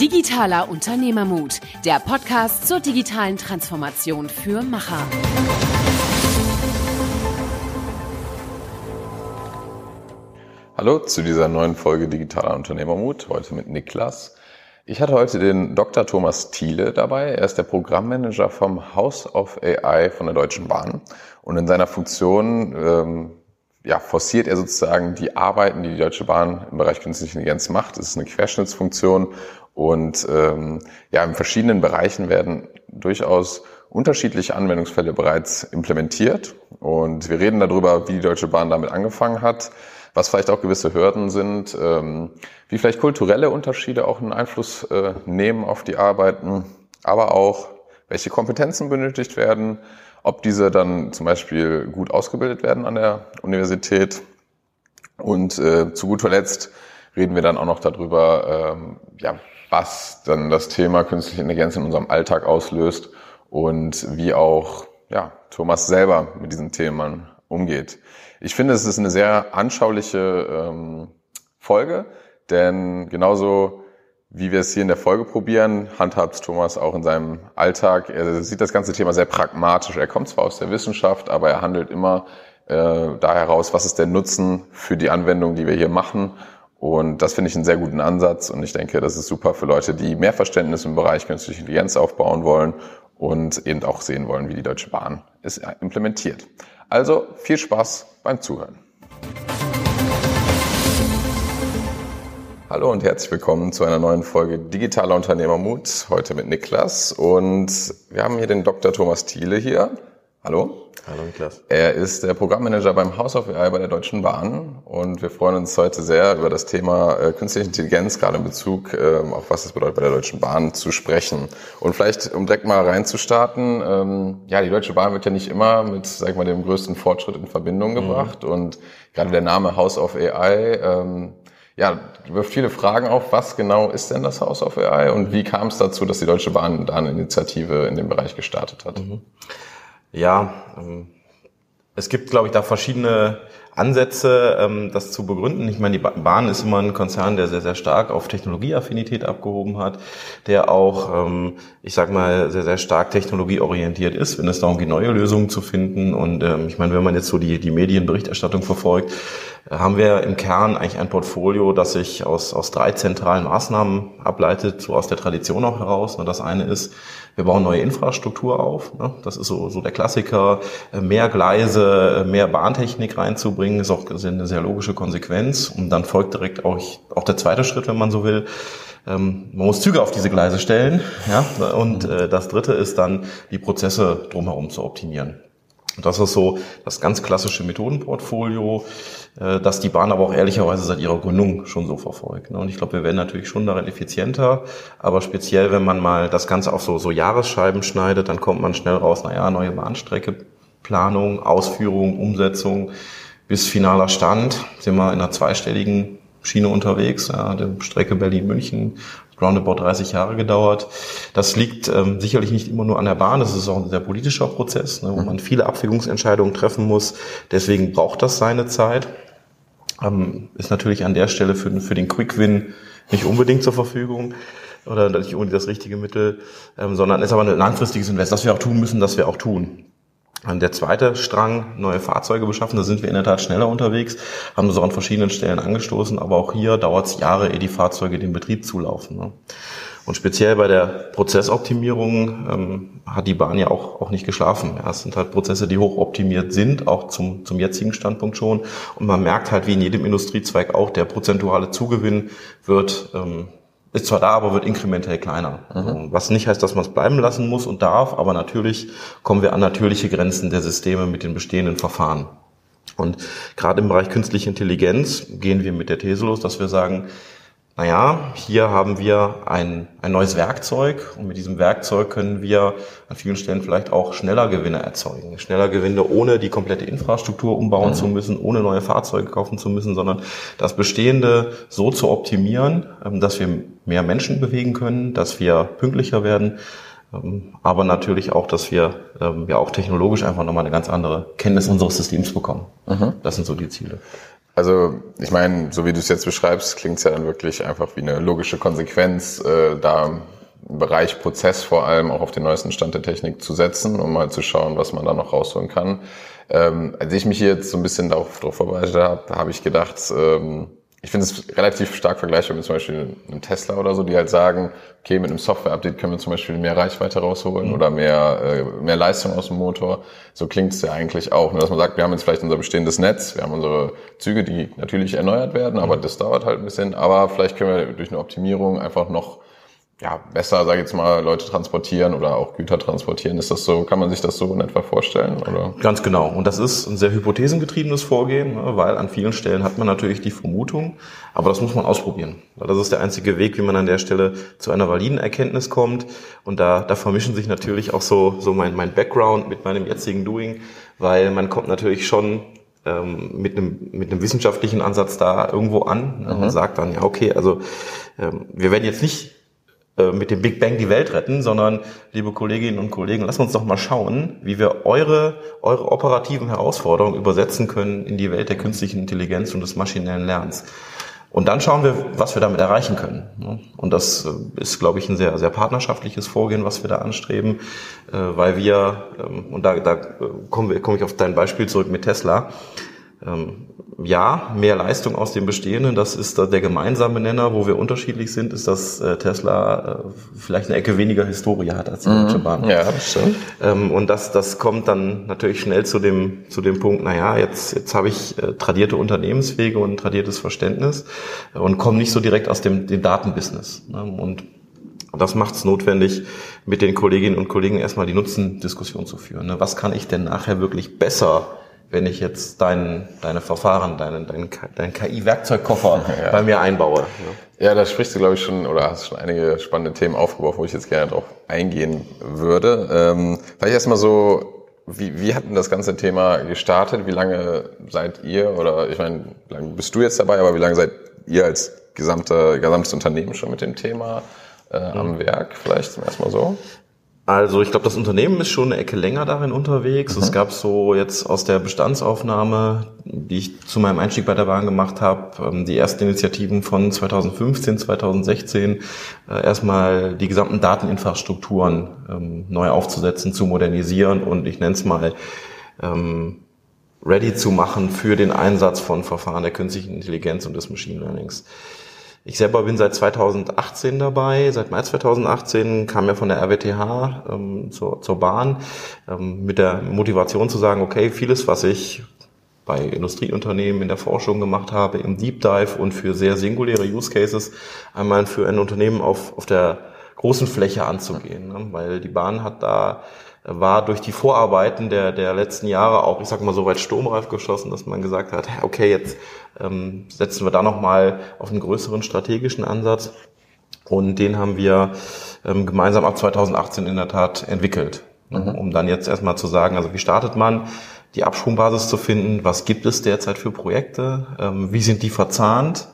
Digitaler Unternehmermut, der Podcast zur digitalen Transformation für Macher. Hallo zu dieser neuen Folge Digitaler Unternehmermut, heute mit Niklas. Ich hatte heute den Dr. Thomas Thiele dabei. Er ist der Programmmanager vom House of AI von der Deutschen Bahn. Und in seiner Funktion ähm, ja, forciert er sozusagen die Arbeiten, die die Deutsche Bahn im Bereich künstliche Intelligenz macht. Es ist eine Querschnittsfunktion und ähm, ja, in verschiedenen Bereichen werden durchaus unterschiedliche Anwendungsfälle bereits implementiert. Und wir reden darüber, wie die Deutsche Bahn damit angefangen hat, was vielleicht auch gewisse Hürden sind, ähm, wie vielleicht kulturelle Unterschiede auch einen Einfluss äh, nehmen auf die Arbeiten, aber auch, welche Kompetenzen benötigt werden, ob diese dann zum Beispiel gut ausgebildet werden an der Universität. Und äh, zu guter Letzt reden wir dann auch noch darüber, ähm, ja, was dann das Thema künstliche Intelligenz in unserem Alltag auslöst und wie auch ja, Thomas selber mit diesen Themen umgeht. Ich finde, es ist eine sehr anschauliche ähm, Folge, denn genauso wie wir es hier in der Folge probieren, handhabt Thomas auch in seinem Alltag. Er sieht das ganze Thema sehr pragmatisch. Er kommt zwar aus der Wissenschaft, aber er handelt immer äh, da heraus, was ist der Nutzen für die Anwendung, die wir hier machen. Und das finde ich einen sehr guten Ansatz. Und ich denke, das ist super für Leute, die mehr Verständnis im Bereich künstliche Intelligenz aufbauen wollen und eben auch sehen wollen, wie die Deutsche Bahn es implementiert. Also viel Spaß beim Zuhören. Hallo und herzlich willkommen zu einer neuen Folge Digitaler Unternehmermut. Heute mit Niklas und wir haben hier den Dr. Thomas Thiele hier. Hallo. Hallo Niklas. Er ist der Programmmanager beim House of AI bei der Deutschen Bahn und wir freuen uns heute sehr über das Thema äh, künstliche Intelligenz, gerade in Bezug äh, auf was es bedeutet bei der Deutschen Bahn zu sprechen. Und vielleicht, um direkt mal reinzustarten, ähm, ja, die Deutsche Bahn wird ja nicht immer mit, sag ich mal, dem größten Fortschritt in Verbindung mhm. gebracht mhm. und gerade der Name House of AI ähm, ja, wirft viele Fragen auf. Was genau ist denn das House of AI und wie kam es dazu, dass die Deutsche Bahn da eine Initiative in dem Bereich gestartet hat? Mhm. Ja, ähm, es gibt, glaube ich, da verschiedene Ansätze, ähm, das zu begründen. Ich meine, die Bahn ist immer ein Konzern, der sehr, sehr stark auf Technologieaffinität abgehoben hat, der auch, ähm, ich sag mal, sehr, sehr stark technologieorientiert ist, wenn es darum geht, neue Lösungen zu finden. Und ich meine, wenn man jetzt so die, die Medienberichterstattung verfolgt, haben wir im Kern eigentlich ein Portfolio, das sich aus, aus drei zentralen Maßnahmen ableitet, so aus der Tradition auch heraus. Das eine ist, wir bauen neue Infrastruktur auf. Ne? Das ist so, so der Klassiker. Äh, mehr Gleise, äh, mehr Bahntechnik reinzubringen, ist auch eine sehr logische Konsequenz. Und dann folgt direkt auch, auch der zweite Schritt, wenn man so will. Ähm, man muss Züge auf diese Gleise stellen. Ja? Und äh, das dritte ist dann, die Prozesse drumherum zu optimieren. Das ist so das ganz klassische Methodenportfolio, äh, das die Bahn aber auch ehrlicherweise seit ihrer Gründung schon so verfolgt. Ne? Und ich glaube, wir werden natürlich schon darin effizienter, aber speziell, wenn man mal das Ganze auf so, so Jahresscheiben schneidet, dann kommt man schnell raus, naja, neue Bahnstrecke, Planung, Ausführung, Umsetzung bis finaler Stand sind wir in einer zweistelligen Schiene unterwegs, ja, der Strecke Berlin-München, roundabout 30 Jahre gedauert. Das liegt ähm, sicherlich nicht immer nur an der Bahn, das ist auch ein sehr politischer Prozess, ne, wo man viele Abwägungsentscheidungen treffen muss. Deswegen braucht das seine Zeit. Ähm, ist natürlich an der Stelle für, für den Quick-Win nicht unbedingt zur Verfügung oder nicht unbedingt das richtige Mittel, ähm, sondern ist aber ein langfristiges Invest. Das wir auch tun müssen, das wir auch tun. Der zweite Strang, neue Fahrzeuge beschaffen, da sind wir in der Tat schneller unterwegs, haben das auch an verschiedenen Stellen angestoßen, aber auch hier dauert es Jahre, ehe die Fahrzeuge den Betrieb zulaufen. Ne? Und speziell bei der Prozessoptimierung ähm, hat die Bahn ja auch, auch nicht geschlafen. Ja, es sind halt Prozesse, die hochoptimiert sind, auch zum, zum jetzigen Standpunkt schon. Und man merkt halt, wie in jedem Industriezweig auch, der prozentuale Zugewinn wird ähm, ist zwar da, aber wird inkrementell kleiner. Mhm. Was nicht heißt, dass man es bleiben lassen muss und darf, aber natürlich kommen wir an natürliche Grenzen der Systeme mit den bestehenden Verfahren. Und gerade im Bereich künstliche Intelligenz gehen wir mit der These los, dass wir sagen, naja, hier haben wir ein, ein neues Werkzeug und mit diesem Werkzeug können wir an vielen Stellen vielleicht auch schneller Gewinne erzeugen. Schneller Gewinne, ohne die komplette Infrastruktur umbauen mhm. zu müssen, ohne neue Fahrzeuge kaufen zu müssen, sondern das Bestehende so zu optimieren, ähm, dass wir mehr Menschen bewegen können, dass wir pünktlicher werden, ähm, aber natürlich auch, dass wir ähm, ja auch technologisch einfach nochmal eine ganz andere Kenntnis unseres Systems bekommen. Mhm. Das sind so die Ziele. Also ich meine, so wie du es jetzt beschreibst, klingt es ja dann wirklich einfach wie eine logische Konsequenz, äh, da im Bereich Prozess vor allem auch auf den neuesten Stand der Technik zu setzen, um mal zu schauen, was man da noch rausholen kann. Ähm, als ich mich hier jetzt so ein bisschen darauf, darauf vorbereitet habe, habe ich gedacht, ähm, ich finde es relativ stark vergleichbar mit zum Beispiel einem Tesla oder so, die halt sagen, okay, mit einem Software-Update können wir zum Beispiel mehr Reichweite rausholen mhm. oder mehr, äh, mehr Leistung aus dem Motor. So klingt es ja eigentlich auch. Nur dass man sagt, wir haben jetzt vielleicht unser bestehendes Netz, wir haben unsere Züge, die natürlich erneuert werden, aber mhm. das dauert halt ein bisschen. Aber vielleicht können wir durch eine Optimierung einfach noch ja, besser, sage ich jetzt mal, Leute transportieren oder auch Güter transportieren. Ist das so, kann man sich das so in etwa vorstellen? Oder? Ganz genau. Und das ist ein sehr hypothesengetriebenes Vorgehen, ne, weil an vielen Stellen hat man natürlich die Vermutung, aber das muss man ausprobieren. Das ist der einzige Weg, wie man an der Stelle zu einer validen Erkenntnis kommt. Und da, da vermischen sich natürlich auch so, so mein, mein Background mit meinem jetzigen Doing, weil man kommt natürlich schon ähm, mit einem mit einem wissenschaftlichen Ansatz da irgendwo an ne, mhm. und sagt dann ja okay also ähm, wir werden jetzt nicht mit dem Big Bang die Welt retten, sondern liebe Kolleginnen und Kollegen, lasst uns doch mal schauen, wie wir eure, eure operativen Herausforderungen übersetzen können in die Welt der künstlichen Intelligenz und des maschinellen Lernens. Und dann schauen wir, was wir damit erreichen können. Und das äh, ist, glaube ich, ein sehr, sehr partnerschaftliches Vorgehen, was wir da anstreben, äh, weil wir, ähm, und da, da komme komm ich auf dein Beispiel zurück mit Tesla, ja, mehr Leistung aus dem Bestehenden, das ist der gemeinsame Nenner, wo wir unterschiedlich sind, ist, dass äh, Tesla äh, vielleicht eine Ecke weniger Historie hat als die Deutsche mhm. Bahn. Ja, stimmt. Ähm, und das, das kommt dann natürlich schnell zu dem, zu dem Punkt, na ja, jetzt, jetzt habe ich äh, tradierte Unternehmenswege und tradiertes Verständnis und komme nicht so direkt aus dem, dem Datenbusiness. Ne? Und das macht es notwendig, mit den Kolleginnen und Kollegen erstmal die Nutzendiskussion zu führen. Ne? Was kann ich denn nachher wirklich besser wenn ich jetzt dein, deine Verfahren, deinen dein, dein KI-Werkzeugkoffer ja. bei mir einbaue. Ja, da sprichst du, glaube ich, schon oder hast schon einige spannende Themen aufgeworfen, wo ich jetzt gerne drauf eingehen würde. Ähm, vielleicht erstmal so, wie, wie hat denn das ganze Thema gestartet? Wie lange seid ihr, oder ich meine, wie lange bist du jetzt dabei, aber wie lange seid ihr als gesamte, gesamtes Unternehmen schon mit dem Thema äh, am mhm. Werk? Vielleicht zum ersten Mal so. Also ich glaube, das Unternehmen ist schon eine Ecke länger darin unterwegs. Mhm. Es gab so jetzt aus der Bestandsaufnahme, die ich zu meinem Einstieg bei der Bahn gemacht habe, ähm, die ersten Initiativen von 2015, 2016, äh, erstmal die gesamten Dateninfrastrukturen ähm, neu aufzusetzen, zu modernisieren und ich nenne es mal ähm, ready zu machen für den Einsatz von Verfahren der künstlichen Intelligenz und des Machine Learnings. Ich selber bin seit 2018 dabei. Seit Mai 2018 kam ja von der RWTH ähm, zur, zur Bahn ähm, mit der Motivation zu sagen, okay, vieles, was ich bei Industrieunternehmen in der Forschung gemacht habe, im Deep Dive und für sehr singuläre Use Cases, einmal für ein Unternehmen auf, auf der großen Fläche anzugehen. Ne? Weil die Bahn hat da war durch die Vorarbeiten der, der letzten Jahre auch, ich sag mal, so weit sturmreif geschossen, dass man gesagt hat, okay, jetzt ähm, setzen wir da nochmal auf einen größeren strategischen Ansatz. Und den haben wir ähm, gemeinsam ab 2018 in der Tat entwickelt. Ne, mhm. Um dann jetzt erstmal zu sagen, also wie startet man, die Absprungbasis zu finden, was gibt es derzeit für Projekte, ähm, wie sind die verzahnt,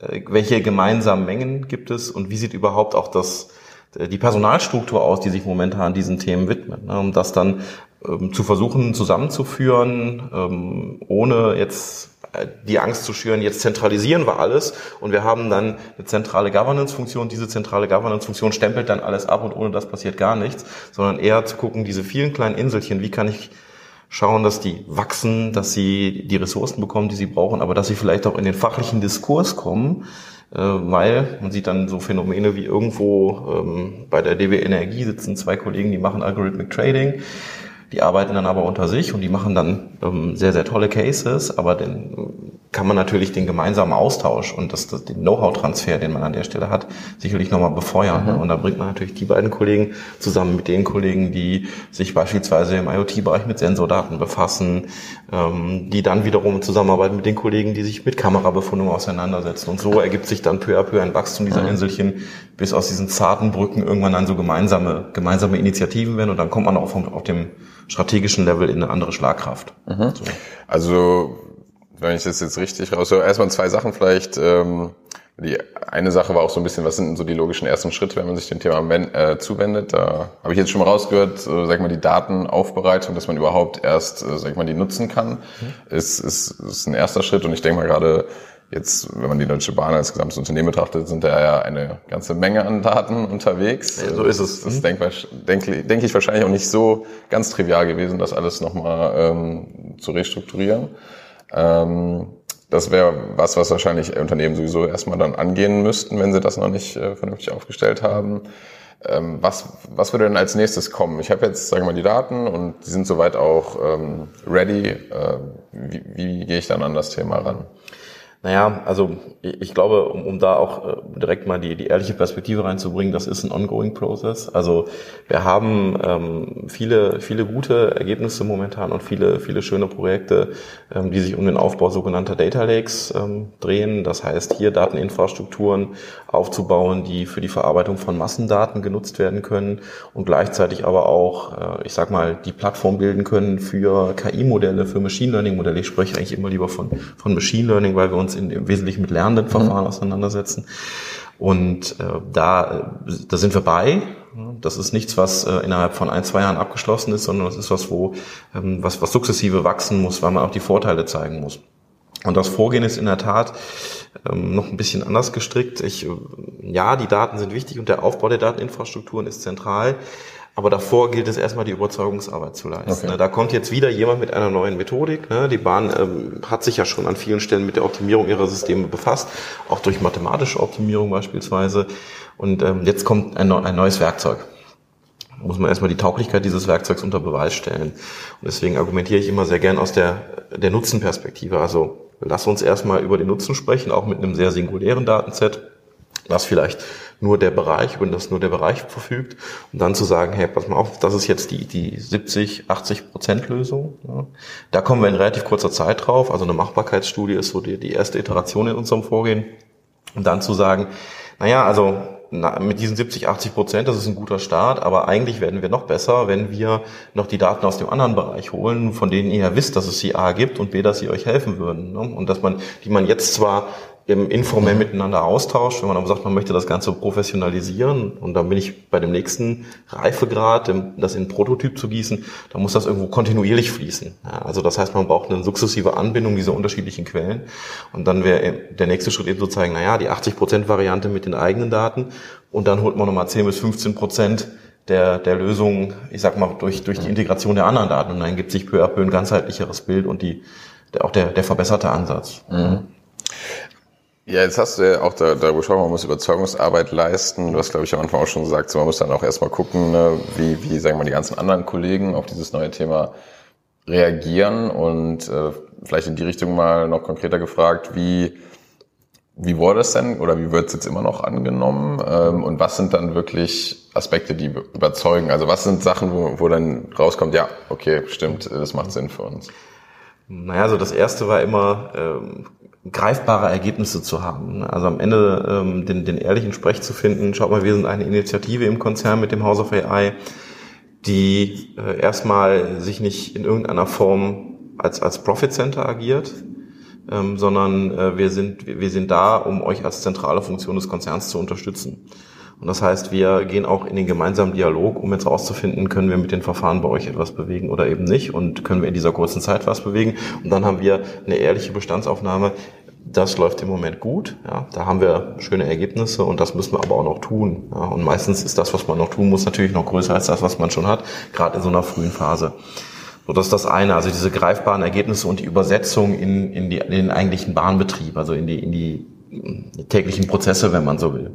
äh, welche gemeinsamen Mengen gibt es und wie sieht überhaupt auch das die Personalstruktur aus, die sich momentan diesen Themen widmet, ne, um das dann ähm, zu versuchen zusammenzuführen, ähm, ohne jetzt äh, die Angst zu schüren, jetzt zentralisieren wir alles und wir haben dann eine zentrale Governance-Funktion. Diese zentrale Governance-Funktion stempelt dann alles ab und ohne das passiert gar nichts, sondern eher zu gucken, diese vielen kleinen Inselchen, wie kann ich schauen, dass die wachsen, dass sie die Ressourcen bekommen, die sie brauchen, aber dass sie vielleicht auch in den fachlichen Diskurs kommen, äh, weil man sieht dann so Phänomene wie irgendwo ähm, bei der DB Energie sitzen zwei Kollegen, die machen Algorithmic Trading. Die arbeiten dann aber unter sich und die machen dann ähm, sehr, sehr tolle Cases, aber den kann man natürlich den gemeinsamen Austausch und das, das den Know-how-Transfer, den man an der Stelle hat, sicherlich nochmal befeuern. Mhm. Und da bringt man natürlich die beiden Kollegen zusammen mit den Kollegen, die sich beispielsweise im IoT-Bereich mit Sensordaten befassen, ähm, die dann wiederum zusammenarbeiten mit den Kollegen, die sich mit Kamerabefundung auseinandersetzen. Und so ergibt sich dann peu à peu ein Wachstum dieser mhm. Inselchen, bis aus diesen zarten Brücken irgendwann dann so gemeinsame, gemeinsame Initiativen werden und dann kommt man auch auf, auf dem strategischen Level in eine andere Schlagkraft. Mhm. So. Also wenn ich das jetzt richtig raus, so erstmal zwei Sachen vielleicht. Ähm, Die eine Sache war auch so ein bisschen, was sind so die logischen ersten Schritte, wenn man sich dem Thema äh, zuwendet? Da habe ich jetzt schon mal rausgehört, äh, sag mal, die Datenaufbereitung, dass man überhaupt erst, äh, sag mal, die nutzen kann, mhm. ist, ist, ist ein erster Schritt. Und ich denke mal gerade jetzt, wenn man die Deutsche Bahn als gesamtes Unternehmen betrachtet, sind da ja eine ganze Menge an Daten unterwegs. Ja, so ist es. Das ist, denke denk, denk ich, wahrscheinlich auch nicht so ganz trivial gewesen, das alles nochmal ähm, zu restrukturieren. Ähm, das wäre was, was wahrscheinlich Unternehmen sowieso erstmal dann angehen müssten, wenn sie das noch nicht äh, vernünftig aufgestellt haben. Ähm, was, was würde denn als nächstes kommen? Ich habe jetzt, sagen wir mal, die Daten und die sind soweit auch ähm, ready. Äh, wie, wie gehe ich dann an das Thema ran? Naja, also ich glaube, um, um da auch äh, direkt mal die, die ehrliche Perspektive reinzubringen, das ist ein ongoing Process. Also wir haben ähm, viele, viele gute Ergebnisse momentan und viele, viele schöne Projekte, ähm, die sich um den Aufbau sogenannter Data Lakes ähm, drehen. Das heißt, hier Dateninfrastrukturen aufzubauen, die für die Verarbeitung von Massendaten genutzt werden können und gleichzeitig aber auch, äh, ich sag mal, die Plattform bilden können für KI-Modelle, für Machine Learning-Modelle. Ich spreche eigentlich immer lieber von, von Machine Learning, weil wir uns in, im Wesentlichen mit lernenden Verfahren mhm. auseinandersetzen. Und äh, da, da sind wir bei. Das ist nichts, was äh, innerhalb von ein, zwei Jahren abgeschlossen ist, sondern das ist was, wo ähm, was, was sukzessive wachsen muss, weil man auch die Vorteile zeigen muss. Und das Vorgehen ist in der Tat ähm, noch ein bisschen anders gestrickt. Ich, äh, ja, die Daten sind wichtig und der Aufbau der Dateninfrastrukturen ist zentral. Aber davor gilt es erstmal die Überzeugungsarbeit zu leisten. Okay. Da kommt jetzt wieder jemand mit einer neuen Methodik. Ne? Die Bahn ähm, hat sich ja schon an vielen Stellen mit der Optimierung ihrer Systeme befasst, auch durch mathematische Optimierung beispielsweise. Und ähm, jetzt kommt ein, ein neues Werkzeug muss man erstmal die Tauglichkeit dieses Werkzeugs unter Beweis stellen. Und deswegen argumentiere ich immer sehr gern aus der, der Nutzenperspektive. Also lass uns erstmal über den Nutzen sprechen, auch mit einem sehr singulären Datenset, was vielleicht nur der Bereich, über das nur der Bereich verfügt, und dann zu sagen, hey, pass mal auf, das ist jetzt die, die 70, 80 Prozent Lösung. Ja. Da kommen wir in relativ kurzer Zeit drauf. Also eine Machbarkeitsstudie ist so die, die erste Iteration in unserem Vorgehen. Und dann zu sagen, naja, also na, mit diesen 70, 80 Prozent, das ist ein guter Start, aber eigentlich werden wir noch besser, wenn wir noch die Daten aus dem anderen Bereich holen, von denen ihr ja wisst, dass es sie A gibt und B, dass sie euch helfen würden. Ne? Und dass man, die man jetzt zwar im informell miteinander austauscht, wenn man aber sagt, man möchte das Ganze professionalisieren und dann bin ich bei dem nächsten Reifegrad, das in einen Prototyp zu gießen, dann muss das irgendwo kontinuierlich fließen. Also das heißt, man braucht eine sukzessive Anbindung dieser unterschiedlichen Quellen und dann wäre der nächste Schritt eben zu zeigen, naja, die 80% Variante mit den eigenen Daten und dann holt man nochmal 10 bis 15 Prozent der, der Lösung, ich sag mal, durch, durch die Integration der anderen Daten und dann gibt sich peu à peu ein ganzheitlicheres Bild und die, der, auch der, der verbesserte Ansatz. Mhm. Ja, jetzt hast du ja auch da, darüber gesprochen, man muss Überzeugungsarbeit leisten. Du hast, glaube ich, am Anfang auch schon gesagt, so, man muss dann auch erstmal gucken, ne, wie, wie, sagen wir die ganzen anderen Kollegen auf dieses neue Thema reagieren und äh, vielleicht in die Richtung mal noch konkreter gefragt, wie, wie wurde es denn oder wie wird es jetzt immer noch angenommen ähm, und was sind dann wirklich Aspekte, die überzeugen? Also was sind Sachen, wo, wo dann rauskommt, ja, okay, stimmt, das macht Sinn für uns? Naja, so das erste war immer ähm, greifbare Ergebnisse zu haben. Also am Ende ähm, den, den ehrlichen Sprech zu finden, schaut mal, wir sind eine Initiative im Konzern mit dem House of AI, die äh, erstmal sich nicht in irgendeiner Form als, als Profit Center agiert, ähm, sondern äh, wir, sind, wir sind da, um euch als zentrale Funktion des Konzerns zu unterstützen. Und das heißt, wir gehen auch in den gemeinsamen Dialog, um jetzt herauszufinden, können wir mit den Verfahren bei euch etwas bewegen oder eben nicht und können wir in dieser kurzen Zeit was bewegen. Und dann haben wir eine ehrliche Bestandsaufnahme. Das läuft im Moment gut. Ja, da haben wir schöne Ergebnisse und das müssen wir aber auch noch tun. Ja, und meistens ist das, was man noch tun muss, natürlich noch größer als das, was man schon hat, gerade in so einer frühen Phase. So, das ist das eine, also diese greifbaren Ergebnisse und die Übersetzung in, in, die, in den eigentlichen Bahnbetrieb, also in die, in die täglichen Prozesse, wenn man so will.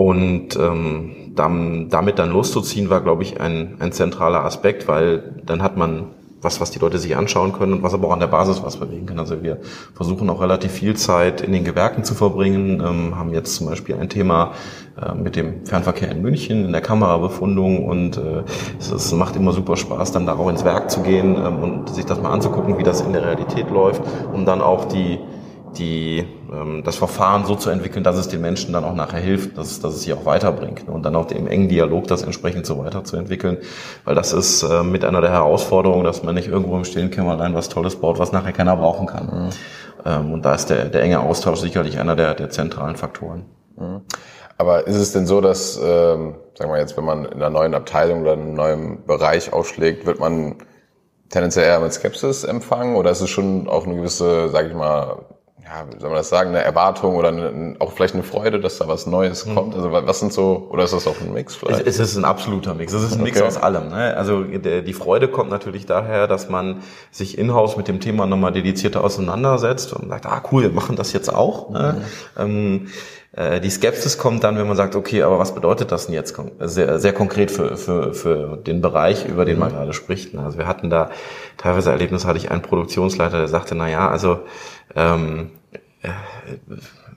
Und ähm, dann, damit dann loszuziehen, war, glaube ich, ein, ein zentraler Aspekt, weil dann hat man was, was die Leute sich anschauen können und was aber auch an der Basis was bewegen kann. Also wir versuchen auch relativ viel Zeit in den Gewerken zu verbringen, ähm, haben jetzt zum Beispiel ein Thema äh, mit dem Fernverkehr in München, in der Kamerabefundung und äh, es, es, macht immer super Spaß, dann da auch ins Werk zu gehen ähm, und sich das mal anzugucken, wie das in der Realität läuft, um dann auch die die, ähm, das Verfahren so zu entwickeln, dass es den Menschen dann auch nachher hilft, dass, dass es sie auch weiterbringt und dann auch im engen Dialog das entsprechend so weiterzuentwickeln, weil das ist äh, mit einer der Herausforderungen, dass man nicht irgendwo im stillen Kämmerlein was Tolles baut, was nachher keiner brauchen kann. Mhm. Ähm, und da ist der, der enge Austausch sicherlich einer der, der zentralen Faktoren. Mhm. Aber ist es denn so, dass, ähm, sagen wir jetzt, wenn man in einer neuen Abteilung oder einem neuen Bereich aufschlägt, wird man tendenziell eher mit Skepsis empfangen oder ist es schon auch eine gewisse, sage ich mal, ja, wie soll man das sagen, eine Erwartung oder eine, auch vielleicht eine Freude, dass da was Neues mhm. kommt? Also was sind so, oder ist das auch ein Mix vielleicht? Es, ist ein absoluter Mix. Es ist ein okay. Mix aus allem. Ne? Also die Freude kommt natürlich daher, dass man sich in-house mit dem Thema nochmal dedizierter auseinandersetzt und sagt, ah cool, wir machen das jetzt auch. Ne? Mhm. Ähm, äh, die Skepsis kommt dann, wenn man sagt, okay, aber was bedeutet das denn jetzt sehr, sehr konkret für, für, für den Bereich, über den man mhm. gerade spricht. Ne? Also wir hatten da teilweise Erlebnis, hatte ich einen Produktionsleiter, der sagte, na ja, also ähm, äh,